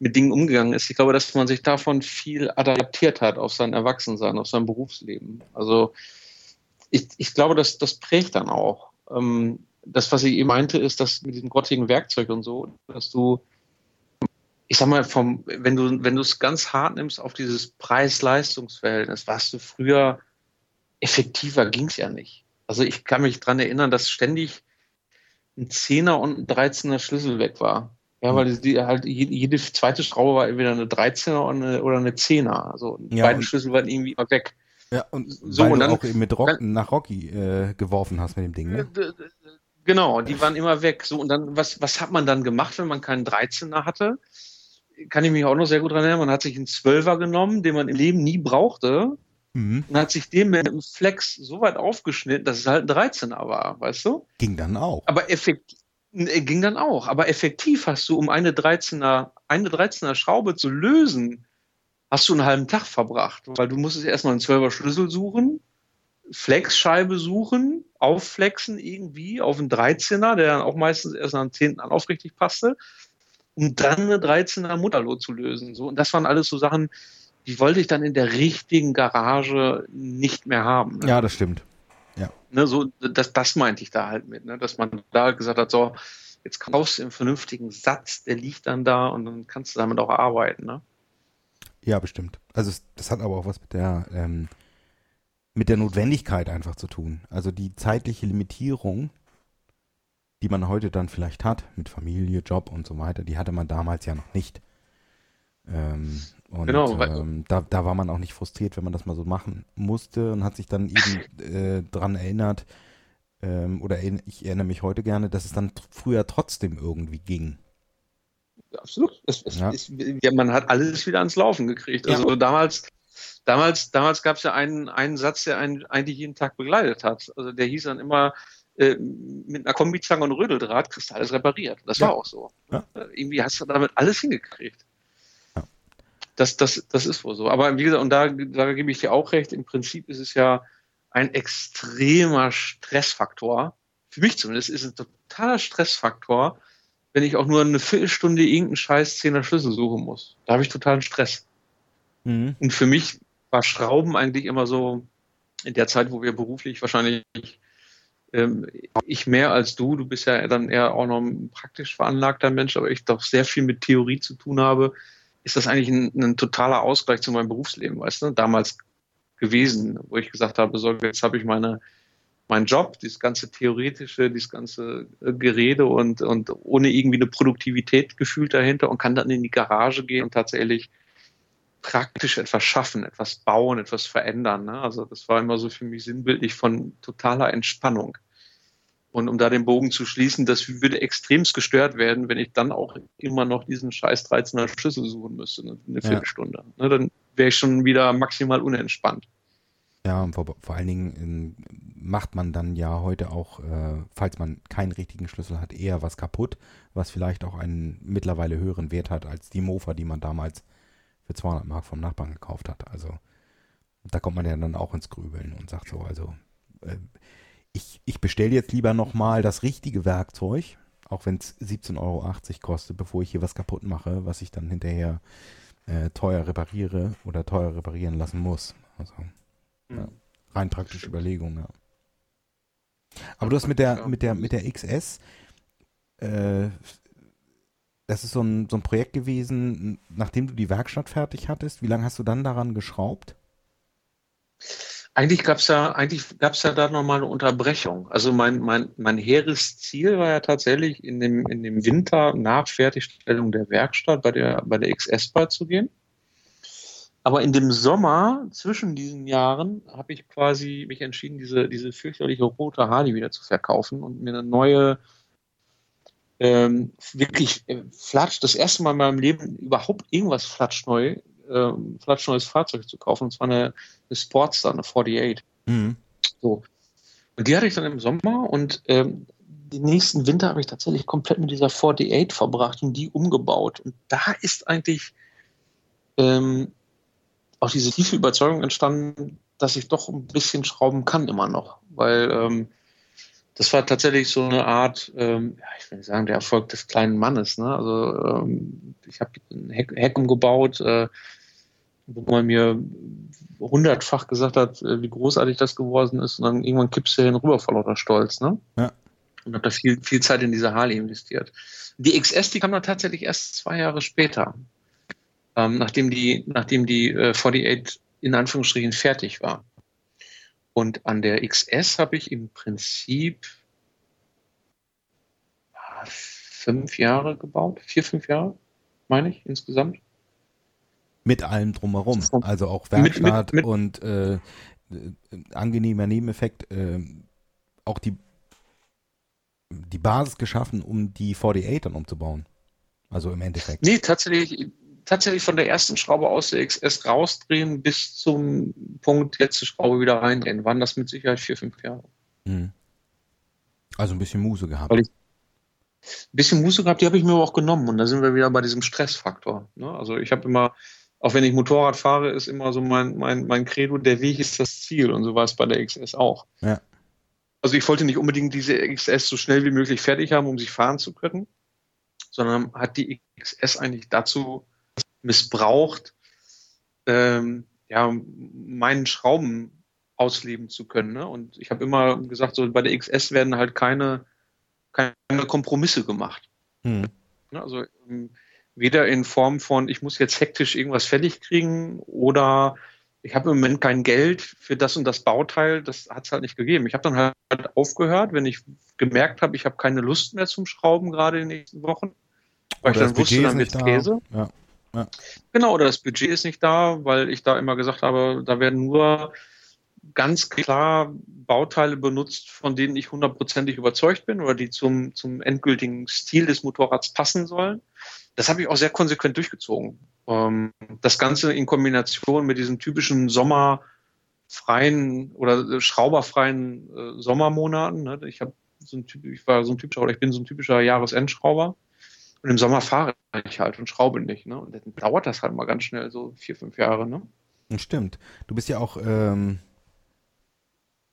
mit Dingen umgegangen ist, ich glaube, dass man sich davon viel adaptiert hat auf sein Erwachsensein, auf sein Berufsleben. Also ich, ich glaube, dass das prägt dann auch. Ähm, das, was ich eben meinte, ist, dass mit diesem grottigen Werkzeug und so, dass du, ich sag mal, vom, wenn du, wenn du es ganz hart nimmst auf dieses Preis-Leistungs-Verhältnis, warst du früher effektiver ging es ja nicht. Also ich kann mich dran erinnern, dass ständig ein Zehner und ein Dreizehner Schlüssel weg war. Ja, weil die, halt jede zweite Schraube war entweder eine 13er oder eine, 10er. Also ja, beide Schlüssel waren irgendwie immer weg. Ja, und so, und dann, du auch mit Rock, nach Rocky äh, geworfen hast mit dem Ding, ne? Genau, die waren immer weg. So, und dann, was, was hat man dann gemacht, wenn man keinen 13er hatte? Kann ich mich auch noch sehr gut dran erinnern. Man hat sich einen 12er genommen, den man im Leben nie brauchte Mhm. Und hat sich den mit einem Flex so weit aufgeschnitten, dass es halt ein 13er war, weißt du? Ging dann auch. Aber effektiv, äh, ging dann auch. Aber effektiv hast du, um eine 13er, eine 13er Schraube zu lösen, hast du einen halben Tag verbracht. Weil du musstest erstmal einen 12er Schlüssel suchen, Flexscheibe suchen, aufflexen irgendwie auf einen 13er, der dann auch meistens erst am 10. an aufrichtig passte, um dann eine 13er Mutterlot zu lösen. So, und das waren alles so Sachen, die wollte ich dann in der richtigen Garage nicht mehr haben. Ne? Ja, das stimmt. Ja. Ne, so, das, das meinte ich da halt mit, ne? dass man da gesagt hat, so, jetzt kaufst du einen vernünftigen Satz, der liegt dann da und dann kannst du damit auch arbeiten. Ne? Ja, bestimmt. Also das hat aber auch was mit der ähm, mit der Notwendigkeit einfach zu tun. Also die zeitliche Limitierung, die man heute dann vielleicht hat mit Familie, Job und so weiter, die hatte man damals ja noch nicht. Ähm, und genau, ähm, da, da war man auch nicht frustriert, wenn man das mal so machen musste und hat sich dann eben äh, dran erinnert, ähm, oder ich erinnere mich heute gerne, dass es dann früher trotzdem irgendwie ging. Absolut. Es, es, ja. Es, ja, man hat alles wieder ans Laufen gekriegt. Also ja. damals, damals, damals gab es ja einen, einen Satz, der einen eigentlich jeden Tag begleitet hat. Also der hieß dann immer, äh, mit einer Kombizange und Rödeldraht kriegst du alles repariert. Das war auch so. Irgendwie hast du damit alles hingekriegt. Das, das, das ist wohl so. Aber wie gesagt, und da, da gebe ich dir auch recht, im Prinzip ist es ja ein extremer Stressfaktor. Für mich zumindest ist es ein totaler Stressfaktor, wenn ich auch nur eine Viertelstunde irgendeinen scheiß Zehner Schlüssel suchen muss. Da habe ich totalen Stress. Mhm. Und für mich war Schrauben eigentlich immer so, in der Zeit, wo wir beruflich wahrscheinlich ähm, ich mehr als du, du bist ja dann eher auch noch ein praktisch veranlagter Mensch, aber ich doch sehr viel mit Theorie zu tun habe, ist das eigentlich ein, ein totaler Ausgleich zu meinem Berufsleben, weißt du, damals gewesen, wo ich gesagt habe, so, jetzt habe ich meine, meinen Job, dieses ganze theoretische, dieses ganze äh, Gerede und, und ohne irgendwie eine Produktivität gefühlt dahinter und kann dann in die Garage gehen und tatsächlich praktisch etwas schaffen, etwas bauen, etwas verändern. Ne? Also das war immer so für mich sinnbildlich von totaler Entspannung. Und um da den Bogen zu schließen, das würde extremst gestört werden, wenn ich dann auch immer noch diesen scheiß 13er Schlüssel suchen müsste, ne, eine Viertelstunde. Ne, dann wäre ich schon wieder maximal unentspannt. Ja, und vor, vor allen Dingen in, macht man dann ja heute auch, äh, falls man keinen richtigen Schlüssel hat, eher was kaputt, was vielleicht auch einen mittlerweile höheren Wert hat als die Mofa, die man damals für 200 Mark vom Nachbarn gekauft hat. Also da kommt man ja dann auch ins Grübeln und sagt so, also äh, ich, ich bestelle jetzt lieber nochmal das richtige Werkzeug, auch wenn es 17,80 Euro kostet, bevor ich hier was kaputt mache, was ich dann hinterher äh, teuer repariere oder teuer reparieren lassen muss. Also mhm. ja, rein praktische Überlegung, ja. Aber du hast mit der, mit der, mit der XS, äh, das ist so ein, so ein Projekt gewesen, nachdem du die Werkstatt fertig hattest. Wie lange hast du dann daran geschraubt? Eigentlich gab es ja, eigentlich gab es ja da nochmal eine Unterbrechung. Also mein, mein, mein hehres Ziel war ja tatsächlich in dem, in dem Winter nach Fertigstellung der Werkstatt bei der, bei der XS beizugehen. Aber in dem Sommer zwischen diesen Jahren habe ich quasi mich entschieden, diese, diese fürchterliche rote Harley wieder zu verkaufen und mir eine neue ähm, wirklich äh, flatscht, das erste Mal in meinem Leben überhaupt irgendwas flatschneu, äh, flatschneues Fahrzeug zu kaufen. Und zwar eine, eine Sportster, eine 48. Mhm. So. Und die hatte ich dann im Sommer und ähm, den nächsten Winter habe ich tatsächlich komplett mit dieser 48 verbracht und die umgebaut. Und da ist eigentlich ähm, auch diese tiefe Überzeugung entstanden, dass ich doch ein bisschen schrauben kann immer noch. Weil ähm, das war tatsächlich so eine Art, ähm, ja, ich will nicht sagen, der Erfolg des kleinen Mannes. Ne? Also ähm, ich habe ein Heck, Heck umgebaut, äh, wo man mir hundertfach gesagt hat, äh, wie großartig das geworden ist und dann irgendwann kippst du hin rüber vor lauter Stolz. Ne? Ja. Und habe da viel, viel Zeit in diese Harley investiert. Die XS, die kam dann tatsächlich erst zwei Jahre später, ähm, nachdem die, nachdem die äh, 48 in Anführungsstrichen fertig war. Und an der XS habe ich im Prinzip fünf Jahre gebaut, vier, fünf Jahre, meine ich, insgesamt. Mit allem drumherum, also auch Werkstatt mit, mit, mit und äh, angenehmer Nebeneffekt, äh, auch die, die Basis geschaffen, um die 48 dann umzubauen. Also im Endeffekt. Nee, tatsächlich, tatsächlich von der ersten Schraube aus der XS rausdrehen bis zum Punkt letzte Schraube wieder reindrehen. Waren das mit Sicherheit vier, fünf Jahre. Mhm. Also ein bisschen Muse gehabt. ein bisschen Muse gehabt, die habe ich mir aber auch genommen. Und da sind wir wieder bei diesem Stressfaktor. Ne? Also ich habe immer, auch wenn ich Motorrad fahre, ist immer so mein, mein, mein Credo, der Weg ist das Ziel. Und so war es bei der XS auch. Ja. Also ich wollte nicht unbedingt diese XS so schnell wie möglich fertig haben, um sich fahren zu können, sondern hat die XS eigentlich dazu missbraucht, ähm, ja, meinen Schrauben ausleben zu können. Ne? Und ich habe immer gesagt, so bei der XS werden halt keine, keine Kompromisse gemacht. Hm. Ne? Also ähm, weder in Form von, ich muss jetzt hektisch irgendwas fertig kriegen oder ich habe im Moment kein Geld für das und das Bauteil, das hat es halt nicht gegeben. Ich habe dann halt aufgehört, wenn ich gemerkt habe, ich habe keine Lust mehr zum Schrauben gerade in den nächsten Wochen. Weil oder ich dann wusste, dann wird Käse. Ja. Ja. Genau, oder das Budget ist nicht da, weil ich da immer gesagt habe, da werden nur ganz klar Bauteile benutzt, von denen ich hundertprozentig überzeugt bin oder die zum, zum endgültigen Stil des Motorrads passen sollen. Das habe ich auch sehr konsequent durchgezogen. Ähm, das Ganze in Kombination mit diesen typischen sommerfreien oder schrauberfreien äh, Sommermonaten. Ne? Ich habe so ein ich war so ein typischer oder ich bin so ein typischer Jahresendschrauber. Und im Sommer fahre ich halt und schraube nicht. Ne? Und dann dauert das halt mal ganz schnell, so vier, fünf Jahre. Ne? Stimmt. Du bist ja auch ähm,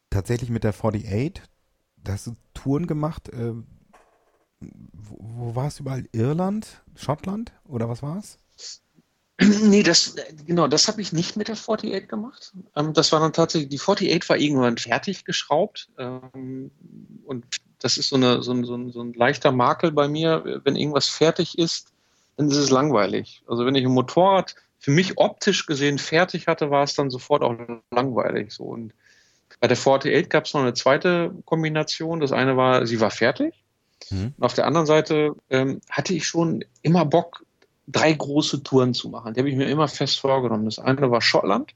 tatsächlich mit der 48, da hast du Touren gemacht. Äh, wo, wo war es überall? Irland? Schottland? Oder was war es? Nee, das, genau, das habe ich nicht mit der 48 gemacht. Ähm, das war dann tatsächlich, die 48 war irgendwann fertig geschraubt. Ähm, und das ist so, eine, so, ein, so, ein, so ein leichter Makel bei mir. Wenn irgendwas fertig ist, dann ist es langweilig. Also wenn ich ein Motorrad für mich optisch gesehen fertig hatte, war es dann sofort auch langweilig. So. Und bei der 48 gab es noch eine zweite Kombination. Das eine war, sie war fertig. Mhm. Und auf der anderen Seite ähm, hatte ich schon immer Bock, drei große Touren zu machen. Die habe ich mir immer fest vorgenommen. Das eine war Schottland.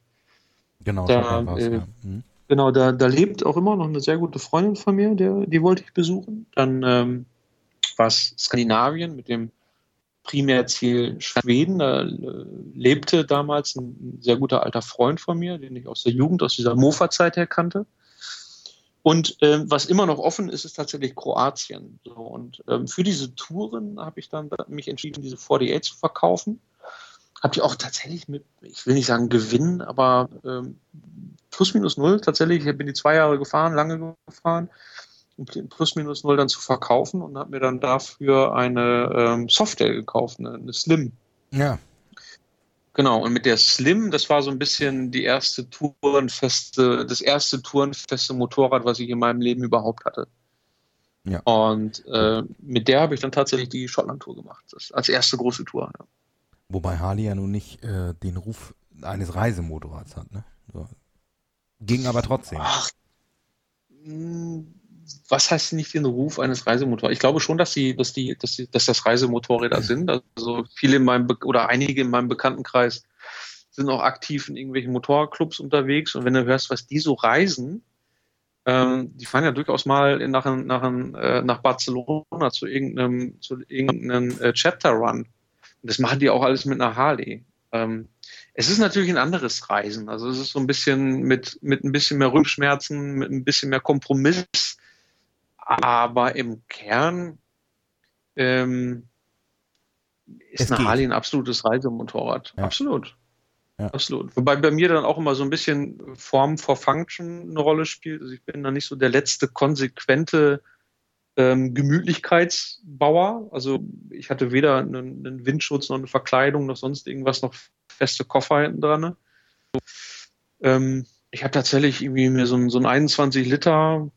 Genau, da, Schottland äh, ja. mhm. Genau, da, da lebt auch immer noch eine sehr gute Freundin von mir, der, die wollte ich besuchen. Dann ähm, war es Skandinavien mit dem Primärziel Schweden. Da äh, lebte damals ein sehr guter alter Freund von mir, den ich aus der Jugend, aus dieser Mofa-Zeit her kannte. Und ähm, was immer noch offen ist, ist tatsächlich Kroatien. So, und ähm, für diese Touren habe ich dann mich entschieden, diese 48 zu verkaufen. Habe die auch tatsächlich mit, ich will nicht sagen Gewinn, aber ähm, plus minus null tatsächlich. Ich bin die zwei Jahre gefahren, lange gefahren, um plus minus null dann zu verkaufen und habe mir dann dafür eine ähm, Software gekauft, eine, eine Slim. Ja. Genau, und mit der Slim, das war so ein bisschen die erste Tourenfeste, das erste Tourenfeste Motorrad, was ich in meinem Leben überhaupt hatte. Ja. Und äh, mit der habe ich dann tatsächlich die Schottland-Tour gemacht. Das als erste große Tour. Ja. Wobei Harley ja nun nicht äh, den Ruf eines Reisemotorrads hat, ne? So. Ging aber trotzdem. Ach, hm, was heißt nicht den Ruf eines Reisemotorrads? Ich glaube schon, dass die, dass die, dass, die, dass das Reisemotorräder sind. Also viele in meinem Be oder einige in meinem Bekanntenkreis sind auch aktiv in irgendwelchen Motorradclubs unterwegs. Und wenn du hörst, was die so reisen, ähm, die fahren ja durchaus mal nach, nach, äh, nach Barcelona zu irgendeinem, zu irgendeinem äh, Chapter Run. Und das machen die auch alles mit einer Harley. Ähm, es ist natürlich ein anderes Reisen. Also es ist so ein bisschen mit, mit ein bisschen mehr Rückschmerzen, mit ein bisschen mehr Kompromiss. Aber im Kern ähm, ist es eine geht. Harley ein absolutes Reisemotorrad. Ja. Absolut. Ja. Absolut. Wobei bei mir dann auch immer so ein bisschen Form for Function eine Rolle spielt. Also ich bin da nicht so der letzte konsequente ähm, Gemütlichkeitsbauer. Also ich hatte weder einen, einen, Windschutz noch eine Verkleidung noch sonst irgendwas, noch feste Koffer hinten dran. Ähm, ich habe tatsächlich irgendwie mir so, so einen 21 Liter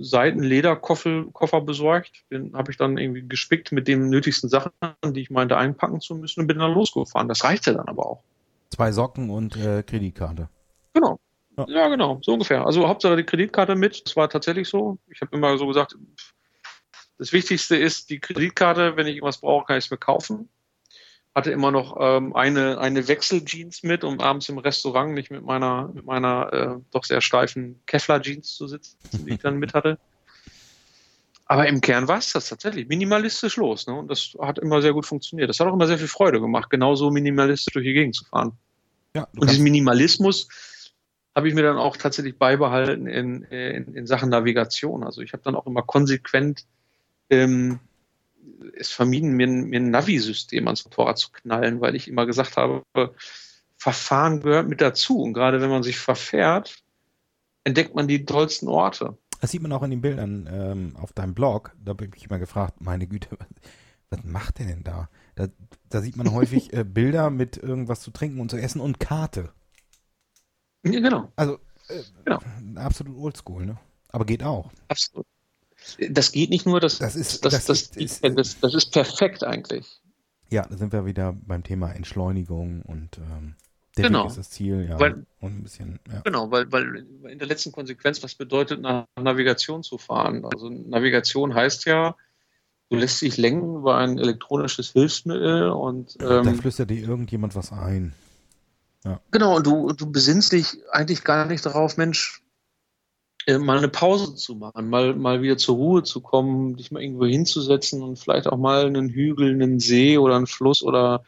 Seitenlederkoffer Koffer besorgt. Den habe ich dann irgendwie gespickt mit den nötigsten Sachen, die ich meinte einpacken zu müssen und bin dann losgefahren. Das reichte dann aber auch. Zwei Socken und äh, Kreditkarte. Genau. Ja. ja. genau, so ungefähr. Also Hauptsache die Kreditkarte mit. Das war tatsächlich so. Ich habe immer so gesagt, das Wichtigste ist die Kreditkarte. Wenn ich irgendwas brauche, kann ich es mir kaufen. Hatte immer noch ähm, eine, eine Wechseljeans mit, um abends im Restaurant nicht mit meiner, mit meiner äh, doch sehr steifen Kevlar-Jeans zu sitzen, die ich dann mit hatte. Aber im Kern war es das tatsächlich minimalistisch los. Ne? Und das hat immer sehr gut funktioniert. Das hat auch immer sehr viel Freude gemacht, genauso minimalistisch durch die Gegend zu fahren. Ja, und diesen Minimalismus habe ich mir dann auch tatsächlich beibehalten in, in, in Sachen Navigation. Also ich habe dann auch immer konsequent ähm, es vermieden, mir, mir ein Navi-System ans Motorrad zu knallen, weil ich immer gesagt habe, Verfahren gehört mit dazu. Und gerade wenn man sich verfährt, entdeckt man die tollsten Orte. Das sieht man auch in den Bildern ähm, auf deinem Blog. Da habe ich mich immer gefragt, meine Güte, was, was macht der denn da? Da, da sieht man häufig äh, Bilder mit irgendwas zu trinken und zu essen und Karte. Ja, genau. Also äh, genau. absolut oldschool, ne? Aber geht auch. Absolut. Das geht nicht nur, das, das, ist, das, das, ist, das, das ist perfekt eigentlich. Ja, da sind wir wieder beim Thema Entschleunigung und ähm, der genau. Weg ist das Ziel, ja. Weil, und ein bisschen, ja. Genau, weil, weil in der letzten Konsequenz, was bedeutet nach Navigation zu fahren? Also Navigation heißt ja, du lässt dich lenken über ein elektronisches Hilfsmittel und ähm, da flüstert dir irgendjemand was ein. Ja. Genau, und du, du besinnst dich eigentlich gar nicht darauf, Mensch, mal eine Pause zu machen, mal, mal wieder zur Ruhe zu kommen, dich mal irgendwo hinzusetzen und vielleicht auch mal einen Hügel, einen See oder einen Fluss oder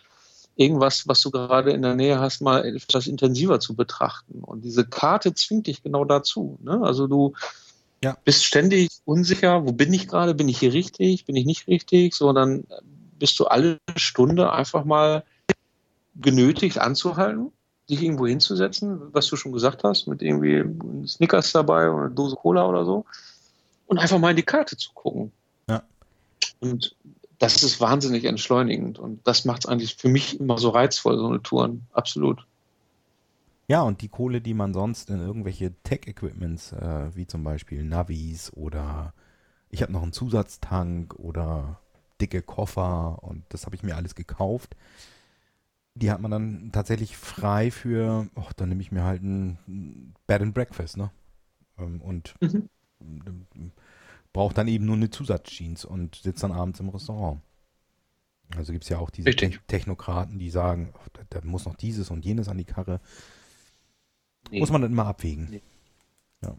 irgendwas, was du gerade in der Nähe hast, mal etwas intensiver zu betrachten. Und diese Karte zwingt dich genau dazu. Ne? Also du ja. bist ständig unsicher, wo bin ich gerade, bin ich hier richtig, bin ich nicht richtig, sondern bist du alle Stunde einfach mal genötigt anzuhalten, dich irgendwo hinzusetzen, was du schon gesagt hast, mit irgendwie Snickers dabei oder eine Dose Cola oder so, und einfach mal in die Karte zu gucken. Ja. Und das ist wahnsinnig entschleunigend und das macht es eigentlich für mich immer so reizvoll, so eine Touren, absolut. Ja, und die Kohle, die man sonst in irgendwelche Tech-Equipments, äh, wie zum Beispiel Navis oder ich habe noch einen Zusatztank oder dicke Koffer und das habe ich mir alles gekauft. Die hat man dann tatsächlich frei für, oh, dann nehme ich mir halt ein Bed and Breakfast, ne? Ähm, und mhm braucht dann eben nur eine Zusatzjeans und sitzt dann abends im Restaurant. Also gibt es ja auch diese Te Technokraten, die sagen, oh, da, da, muss noch dieses und jenes an die Karre. Nee. Muss man dann immer abwägen. Nee. Ja.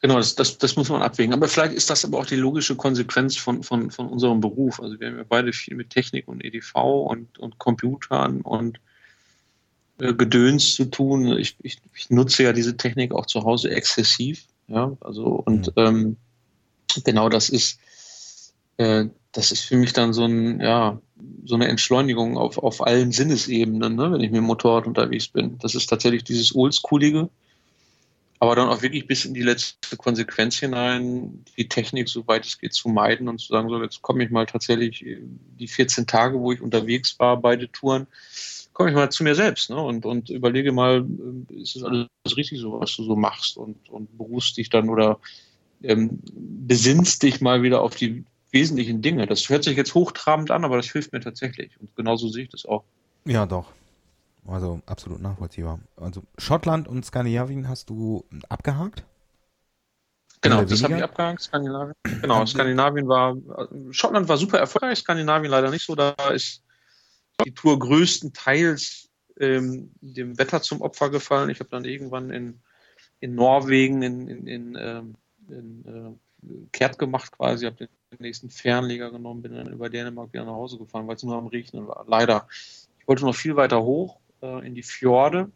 Genau, das, das, das muss man abwägen. Aber vielleicht ist das aber auch die logische Konsequenz von, von, von unserem Beruf. Also wir haben ja beide viel mit Technik und EDV und, und Computern und äh, Gedöns zu tun. Ich, ich, ich, nutze ja diese Technik auch zu Hause exzessiv. Ja, also und mhm. ähm, genau das ist, äh, das ist für mich dann so ein, ja, so eine Entschleunigung auf, auf allen Sinnesebenen, ne, wenn ich mit dem Motorrad unterwegs bin. Das ist tatsächlich dieses Oldschoolige, aber dann auch wirklich bis in die letzte Konsequenz hinein, die Technik, soweit es geht, zu meiden und zu sagen, so, jetzt komme ich mal tatsächlich die 14 Tage, wo ich unterwegs war, beide Touren, komme ich mal zu mir selbst ne, und, und überlege mal, ist das alles richtig so, was du so machst und, und berufst dich dann oder ähm, besinnst dich mal wieder auf die wesentlichen Dinge. Das hört sich jetzt hochtrabend an, aber das hilft mir tatsächlich. Und genauso sehe ich das auch. Ja, doch. Also absolut nachvollziehbar. Also Schottland und Skandinavien hast du abgehakt? Genau, das habe ich abgehakt. Skandinavien. Genau, Skandinavien war, Schottland war super erfolgreich, Skandinavien leider nicht so. Da ist die Tour größtenteils ähm, dem Wetter zum Opfer gefallen. Ich habe dann irgendwann in in Norwegen in, in, in, ähm, in äh, kehrt gemacht quasi, habe den nächsten Fernleger genommen, bin dann über Dänemark wieder nach Hause gefahren, weil es nur am Regnen war. Leider. Ich wollte noch viel weiter hoch äh, in die Fjorde.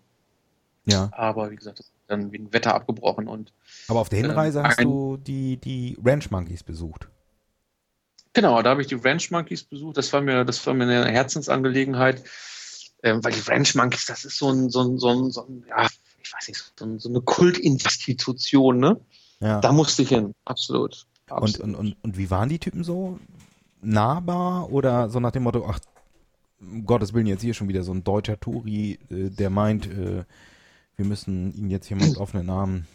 Ja. Aber wie gesagt, das ist dann wegen Wetter abgebrochen und. Aber auf der Hinreise äh, hast du die, die Ranch Monkeys besucht. Genau, da habe ich die Ranch Monkeys besucht. Das war mir, das war mir eine Herzensangelegenheit, ähm, weil die Ranch Monkeys, das ist so ein, so ein, so ein, so ein ja, ich weiß nicht, so, so eine Kultinstitution, ne? Ja. Da musste ich hin, absolut. absolut. Und, und, und, und wie waren die Typen so? Nahbar oder so nach dem Motto, ach, um Gottes Willen, jetzt hier schon wieder so ein deutscher Touri, äh, der meint, äh, wir müssen ihn jetzt hier mit offenen Armen.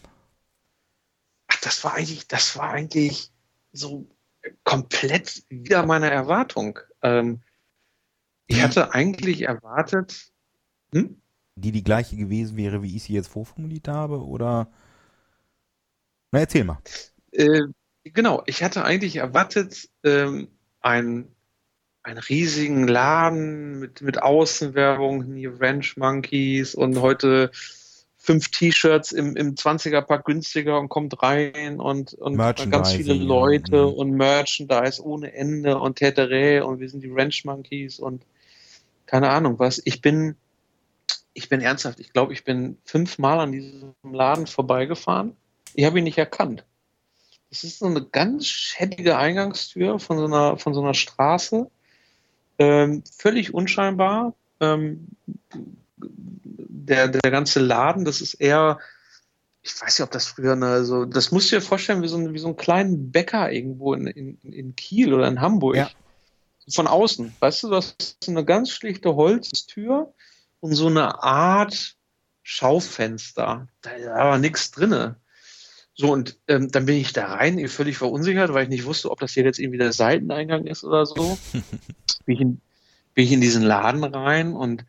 Ach, das war eigentlich, das war eigentlich so komplett wieder meiner Erwartung. Ähm, ich hatte eigentlich erwartet, hm? die die gleiche gewesen wäre, wie ich sie jetzt vorformuliert habe, oder? Na, erzähl mal. Äh, genau, ich hatte eigentlich erwartet, ähm, ein, einen riesigen Laden mit, mit Außenwerbung, hier Ranch Monkeys und heute fünf T-Shirts im, im 20er-Pack günstiger und kommt rein und, und ganz viele Leute ja. Und Merchandise ohne Ende und Täterä und wir sind die Ranch Monkeys und keine Ahnung was. Ich bin ich bin ernsthaft, ich glaube, ich bin fünfmal an diesem Laden vorbeigefahren. Ich habe ihn nicht erkannt. Das ist so eine ganz schäbige Eingangstür von so einer, von so einer Straße. Ähm, völlig unscheinbar. Ähm, der, der ganze Laden, das ist eher, ich weiß nicht, ob das früher eine, so, das musst du dir vorstellen, wie so, ein, wie so einen kleinen Bäcker irgendwo in, in, in Kiel oder in Hamburg. Ja. Von außen. Weißt du, das ist eine ganz schlichte Holztür und so eine Art Schaufenster. Da aber nichts drinne. So, und ähm, dann bin ich da rein, völlig verunsichert, weil ich nicht wusste, ob das hier jetzt irgendwie der Seiteneingang ist oder so. bin, ich in, bin ich in diesen Laden rein und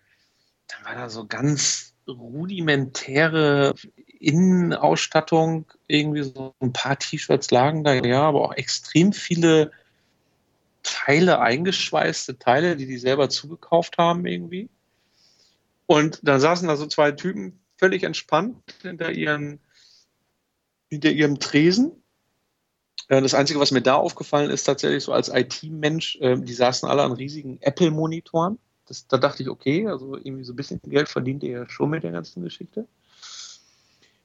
dann war da so ganz rudimentäre Innenausstattung, irgendwie so ein paar T-Shirts lagen da, ja, aber auch extrem viele Teile, eingeschweißte Teile, die die selber zugekauft haben irgendwie. Und da saßen da so zwei Typen völlig entspannt hinter ihren, hinter ihrem Tresen. Äh, das Einzige, was mir da aufgefallen ist, tatsächlich so als IT-Mensch, äh, die saßen alle an riesigen Apple-Monitoren. da dachte ich, okay, also irgendwie so ein bisschen Geld verdient ihr ja schon mit der ganzen Geschichte.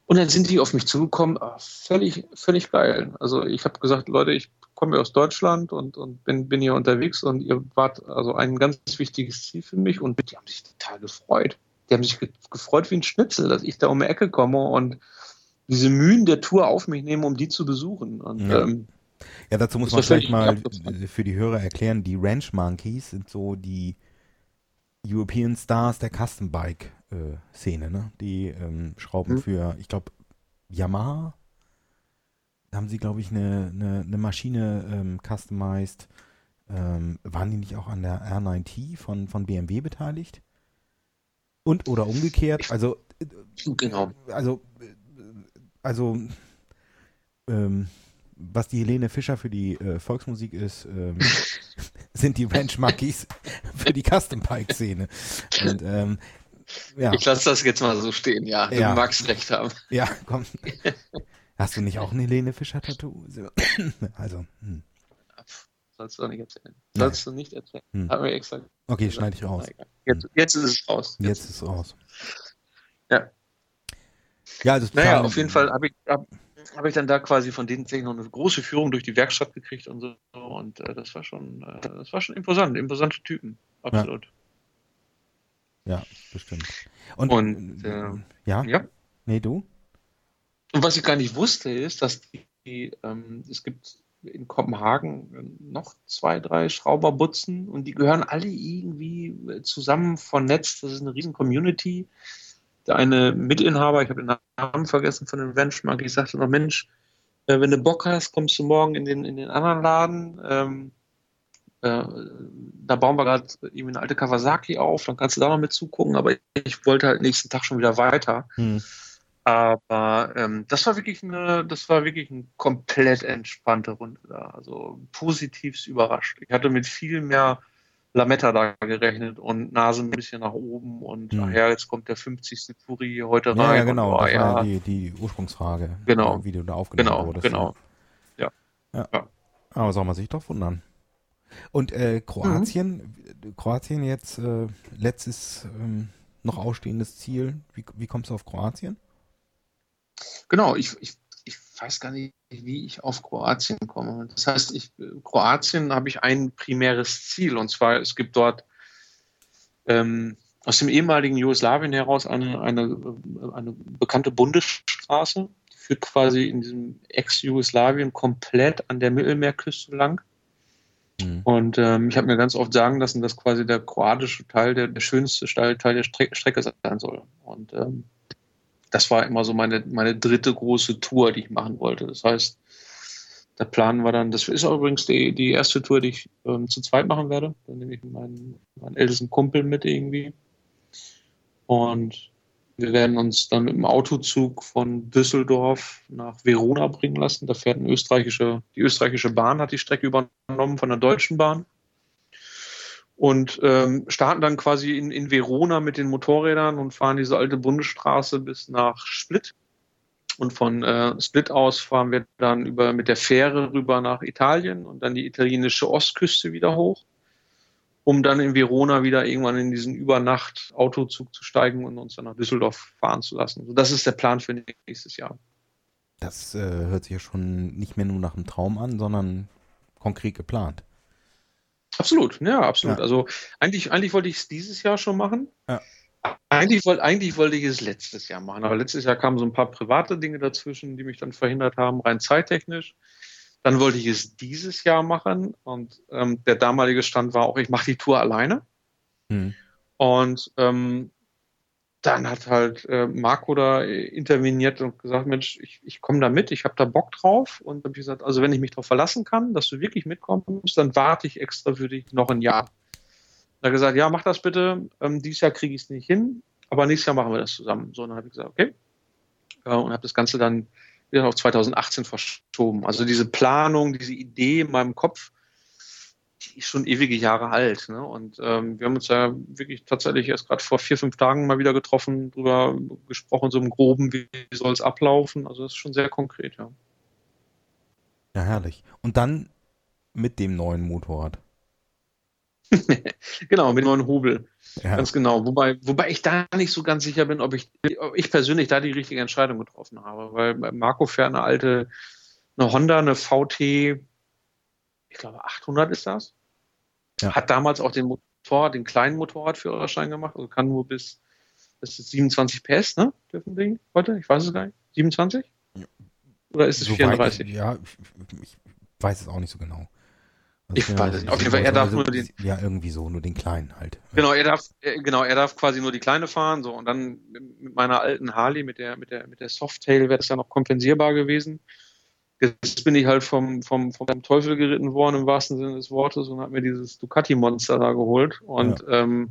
Und dann sind die auf mich zugekommen, ah, völlig, völlig geil. Also ich habe gesagt, Leute, ich komme aus Deutschland und, und bin, bin hier unterwegs und ihr wart also ein ganz wichtiges Ziel für mich und die haben sich total gefreut. Die haben sich gefreut wie ein Schnitzel, dass ich da um die Ecke komme und diese Mühen der Tour auf mich nehme, um die zu besuchen. Und, ja. Ähm, ja, dazu muss man vielleicht mal für die Hörer erklären, die Ranch Monkeys sind so die European Stars der Custom Bike äh, Szene, ne? Die ähm, schrauben hm. für, ich glaube, Yamaha da haben sie, glaube ich, eine, eine, eine Maschine ähm, customized. Ähm, waren die nicht auch an der R9T von, von BMW beteiligt? Und oder umgekehrt? Also, äh, genau. Also, also, ähm, was die Helene Fischer für die äh, Volksmusik ist, ähm, sind die Ranch Monkeys für die Custom Bike Szene. Und, ähm, ja. Ich lasse das jetzt mal so stehen, ja. Du ja. magst recht haben. Ja, komm. Hast du nicht auch ein Helene Fischer-Tattoo? also, hm. Sollst du nicht erzählen. Sollst Nein. du nicht erzählen. Hm. Haben wir extra. Okay, schneide ich raus. Jetzt, jetzt ist es raus. Jetzt, jetzt ist es raus. Ja. Ja, also naja, auf jeden Fall habe ich, hab, hab ich dann da quasi von denen noch eine große Führung durch die Werkstatt gekriegt und so. Und äh, das war schon, äh, das war schon imposant, imposante Typen. Absolut. Ja, ja bestimmt. Und, und äh, ja? Ja. Nee, du? Und was ich gar nicht wusste, ist, dass die, ähm, es gibt in Kopenhagen noch zwei, drei Schrauberbutzen und die gehören alle irgendwie zusammen vernetzt. Das ist eine riesen Community. Der eine Mitinhaber, ich habe den Namen vergessen von dem Benchmark, ich sagte noch, Mensch, äh, wenn du Bock hast, kommst du morgen in den, in den anderen Laden. Ähm, äh, da bauen wir gerade irgendwie eine alte Kawasaki auf, dann kannst du da noch mit zugucken, aber ich wollte halt nächsten Tag schon wieder weiter. Hm. Aber ähm, das war wirklich eine, das war wirklich eine komplett entspannte Runde da. Also positivst überrascht. Ich hatte mit viel mehr Lametta da gerechnet und Nase ein bisschen nach oben und Hm. ach ja, jetzt kommt der 50. Puri heute Ja, rein. ja, genau. Und, oh, das ja, war ja die, die Ursprungsfrage, Genau. wie du da aufgenommen genau, wurdest. genau. Ja. Ja. Aber soll man sich doch wundern. Und äh, Kroatien, Mhm. Kroatien jetzt äh, letztes ähm, noch ausstehendes Ziel. Wie, wie kommst du auf Kroatien? Genau, ich, ich, ich weiß gar nicht, wie ich auf Kroatien komme. Das heißt, ich, Kroatien habe ich ein primäres Ziel und zwar, es gibt dort ähm, aus dem ehemaligen Jugoslawien heraus eine, eine, eine bekannte Bundesstraße, die führt quasi in diesem Ex-Jugoslawien komplett an der Mittelmeerküste lang. Hm. Und ähm, ich habe mir ganz oft sagen lassen, dass quasi der kroatische Teil der, der schönste Teil der Stre Strecke sein soll. Und ähm, das war immer so meine, meine dritte große Tour, die ich machen wollte. Das heißt, der Plan war dann, das ist übrigens die, die erste Tour, die ich ähm, zu zweit machen werde. Dann nehme ich meinen, meinen ältesten Kumpel mit irgendwie. Und wir werden uns dann mit dem Autozug von Düsseldorf nach Verona bringen lassen. Da fährt eine österreichische, die österreichische Bahn hat die Strecke übernommen von der Deutschen Bahn. Und ähm, starten dann quasi in, in Verona mit den Motorrädern und fahren diese alte Bundesstraße bis nach Split. Und von äh, Split aus fahren wir dann über mit der Fähre rüber nach Italien und dann die italienische Ostküste wieder hoch, um dann in Verona wieder irgendwann in diesen Übernacht-Autozug zu steigen und uns dann nach Düsseldorf fahren zu lassen. Also das ist der Plan für nächstes Jahr. Das äh, hört sich ja schon nicht mehr nur nach einem Traum an, sondern konkret geplant. Absolut, ja, absolut. Ja. Also eigentlich, eigentlich wollte ich es dieses Jahr schon machen. Ja. Eigentlich, wollte, eigentlich wollte ich es letztes Jahr machen, aber letztes Jahr kamen so ein paar private Dinge dazwischen, die mich dann verhindert haben, rein zeittechnisch. Dann wollte ich es dieses Jahr machen und ähm, der damalige Stand war auch, ich mache die Tour alleine. Hm. Und ähm, dann hat halt äh, Marco da äh, interveniert und gesagt, Mensch, ich, ich komme da mit, ich habe da Bock drauf. Und dann habe ich gesagt, also wenn ich mich darauf verlassen kann, dass du wirklich mitkommst, dann warte ich extra für dich noch ein Jahr. Da gesagt, ja, mach das bitte. Ähm, dieses Jahr kriege ich es nicht hin, aber nächstes Jahr machen wir das zusammen. So, dann habe ich gesagt, okay. Äh, und habe das Ganze dann wieder auf 2018 verschoben. Also diese Planung, diese Idee in meinem Kopf, die ist schon ewige Jahre alt. Ne? Und ähm, wir haben uns ja wirklich tatsächlich erst gerade vor vier, fünf Tagen mal wieder getroffen, drüber gesprochen, so im Groben, wie soll es ablaufen. Also das ist schon sehr konkret, ja. Ja, herrlich. Und dann mit dem neuen Motorrad. genau, mit dem neuen Hubel. Ja. Ganz genau. Wobei, wobei ich da nicht so ganz sicher bin, ob ich, ob ich persönlich da die richtige Entscheidung getroffen habe. Weil Marco fährt eine alte, eine Honda, eine VT, ich glaube 800 ist das. Ja. Hat damals auch den Motor, den kleinen Motorradführerschein gemacht, also kann nur bis, das ist 27 PS, ne? Dürfen die heute? Ich weiß es gar nicht. 27? Ja. Oder ist es Soweit 34? Ich, ja, ich, ich weiß es auch nicht so genau. Also Ich weiß es nicht. Auf jeden Fall, er darf nur den- Ja, irgendwie so, nur den kleinen halt. Genau, er darf, genau, er darf quasi nur die kleine fahren, so und dann mit meiner alten Harley, mit der, mit der, mit der Softail wäre das ja noch kompensierbar gewesen. Jetzt bin ich halt vom, vom, vom Teufel geritten worden im wahrsten Sinne des Wortes und habe mir dieses Ducati-Monster da geholt. Und ähm,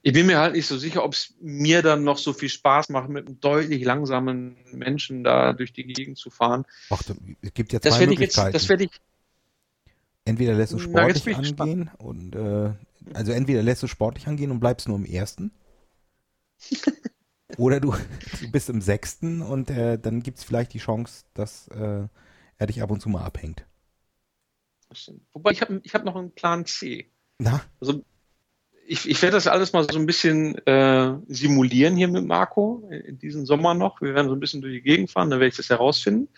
ich bin mir halt nicht so sicher, ob es mir dann noch so viel Spaß macht, mit einem deutlich langsamen Menschen da durch die Gegend zu fahren. Ach, es gibt ja Das zwei werde ich jetzt, Möglichkeiten. das werde ich, entweder lässt du Na, sportlich gespannt. angehen und äh, also entweder lässt du sportlich angehen und bleibst nur im ersten. oder du, du bist im sechsten und äh, dann gibt es vielleicht die Chance, dass äh, er dich ab und zu mal abhängt. wobei ich habe ich hab noch einen Plan C. Na, Also ich, ich werde das alles mal so ein bisschen äh, simulieren hier mit Marco in diesem Sommer noch. Wir werden so ein bisschen durch die Gegend fahren, dann werde ich das herausfinden.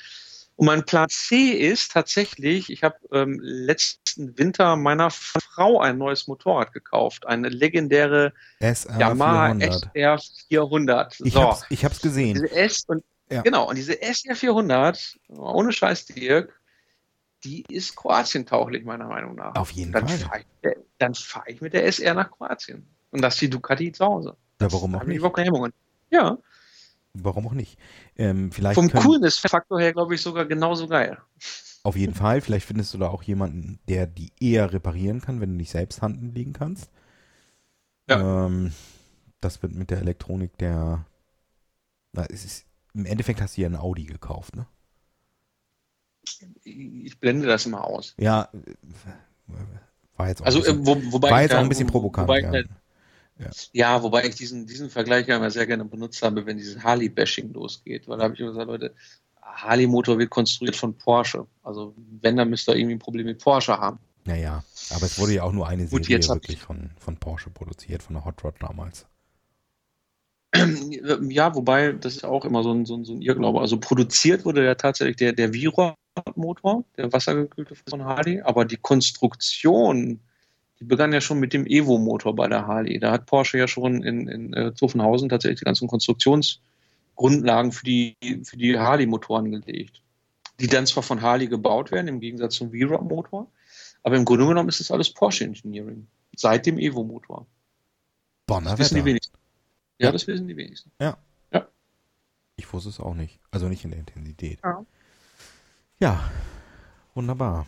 Und mein Plan C ist tatsächlich, ich habe ähm, letzten Winter meiner Frau ein neues Motorrad gekauft, eine legendäre SR Yamaha 400. SR 400. Ich so, hab's, ich hab's gesehen. diese S und Ja. genau und diese SR 400, ohne Scheiß Dirk, die ist Kroatien-tauglich meiner Meinung nach. Auf jeden Dann Fall. fahre ich, dann fahr ich mit der SR nach Kroatien. Und das die Ducati zu Hause. Ja, warum auch habe ich nicht? keine Hemmungen. Ja, Warum auch nicht? Ähm, vielleicht vom Coolness-Faktor her glaube ich sogar genauso geil. Auf jeden Fall. Vielleicht findest du da auch jemanden, der die eher reparieren kann, wenn du nicht selbst Hand legen kannst. Ähm, das wird mit der Elektronik der. Na, es ist, Im Endeffekt hast du ja ein Audi gekauft, ne? Ich blende das immer aus. Ja, äh, War jetzt auch also, ein bisschen, äh, wo, wobei war jetzt auch ein bisschen provokant. Wobei, ja. Halt, ja. ja. wobei ich diesen, diesen Vergleich ja immer sehr gerne benutzt habe, wenn dieses Harley-Bashing losgeht. Weil da habe ich immer gesagt, Leute, Harley-Motor wird konstruiert von Porsche. Also wenn, dann müsst ihr irgendwie ein Problem mit Porsche haben. Naja, aber es wurde ja auch nur eine Serie Gut, wirklich von, von Porsche produziert, von der Hot Rod damals. Ja, wobei, das ist auch immer so ein, so ein, so ein Irrglaube. Also produziert wurde ja tatsächlich der, der Virod-Motor, der wassergekühlte von Harley, aber die Konstruktion, die begann ja schon mit dem Evo-Motor bei der Harley. Da hat Porsche ja schon in, in äh, Zuffenhausen tatsächlich die ganzen Konstruktionsgrundlagen für die, für die Harley-Motoren gelegt. Die dann zwar von Harley gebaut werden, im Gegensatz zum V-Rod-Motor, aber im Grunde genommen ist es alles Porsche Engineering. Seit dem Evo-Motor. Das wissen die wenigsten. Ja, das wissen die wenigsten. Ja. Ja. Ich wusste es auch nicht. Also nicht in der Intensität. Ja. Ja, wunderbar.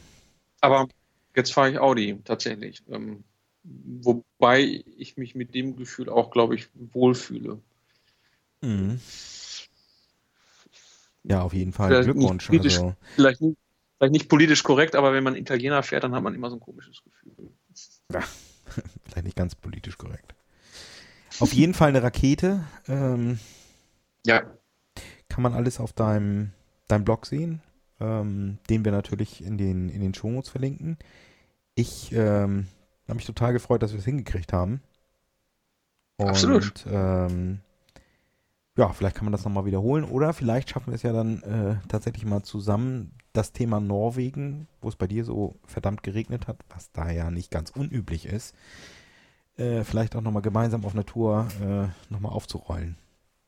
Aber jetzt fahre ich Audi tatsächlich. Ähm, wobei ich mich mit dem Gefühl auch, glaube ich, wohlfühle. Mhm. Ja, auf jeden Fall. Vielleicht Glückwunsch. Nicht also. vielleicht, nicht, vielleicht nicht politisch korrekt, aber wenn man Italiener fährt, dann hat man immer so ein komisches Gefühl. Ja, vielleicht nicht ganz politisch korrekt. Auf jeden Fall eine Rakete. Ähm, ja. Kann man alles auf deinem, deinem Blog sehen, ähm, den wir natürlich in den, in den Shownotes verlinken. Ich ähm, habe mich total gefreut, dass wir es hingekriegt haben. Und, Absolut. Ähm, ja, vielleicht kann man das nochmal wiederholen oder vielleicht schaffen wir es ja dann äh, tatsächlich mal zusammen das Thema Norwegen, wo es bei dir so verdammt geregnet hat, was da ja nicht ganz unüblich ist, äh, vielleicht auch nochmal gemeinsam auf einer Tour äh, nochmal aufzurollen.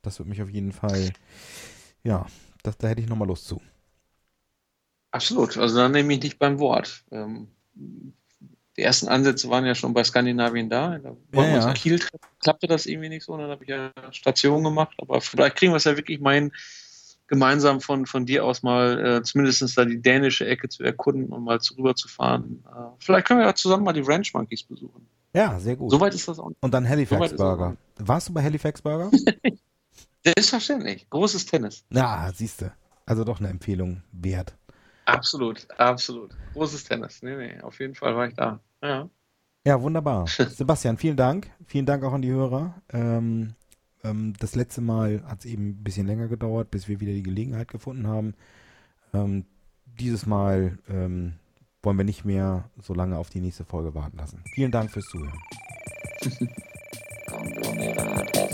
Das würde mich auf jeden Fall, ja, das, da hätte ich nochmal Lust zu. Absolut, also da nehme ich dich beim Wort. Ähm, die ersten Ansätze waren ja schon bei Skandinavien da. Da wollten ja, wir ja. Kiel treffen. Klappte das irgendwie nicht so, und dann habe ich ja Station gemacht. Aber vielleicht kriegen wir es ja wirklich mein gemeinsam von, von dir aus mal äh, zumindest da die dänische Ecke zu erkunden und mal rüber zu fahren. Äh, vielleicht können wir ja zusammen mal die Ranch Monkeys besuchen. Ja, sehr gut. Soweit ist das auch. Und dann Halifax Burger. Warst du bei Halifax Burger? Selbstverständlich. Großes Tennis. Ja, siehst du. Also doch eine Empfehlung wert. Absolut, absolut. Großes Tennis. Nee, nee, auf jeden Fall war ich da. Ja. Ja, wunderbar. Sebastian, vielen Dank. Vielen Dank auch an die Hörer. Ähm, ähm, das letzte Mal hat es eben ein bisschen länger gedauert, bis wir wieder die Gelegenheit gefunden haben. Ähm, dieses Mal ähm, wollen wir nicht mehr so lange auf die nächste Folge warten lassen. Vielen Dank fürs Zuhören.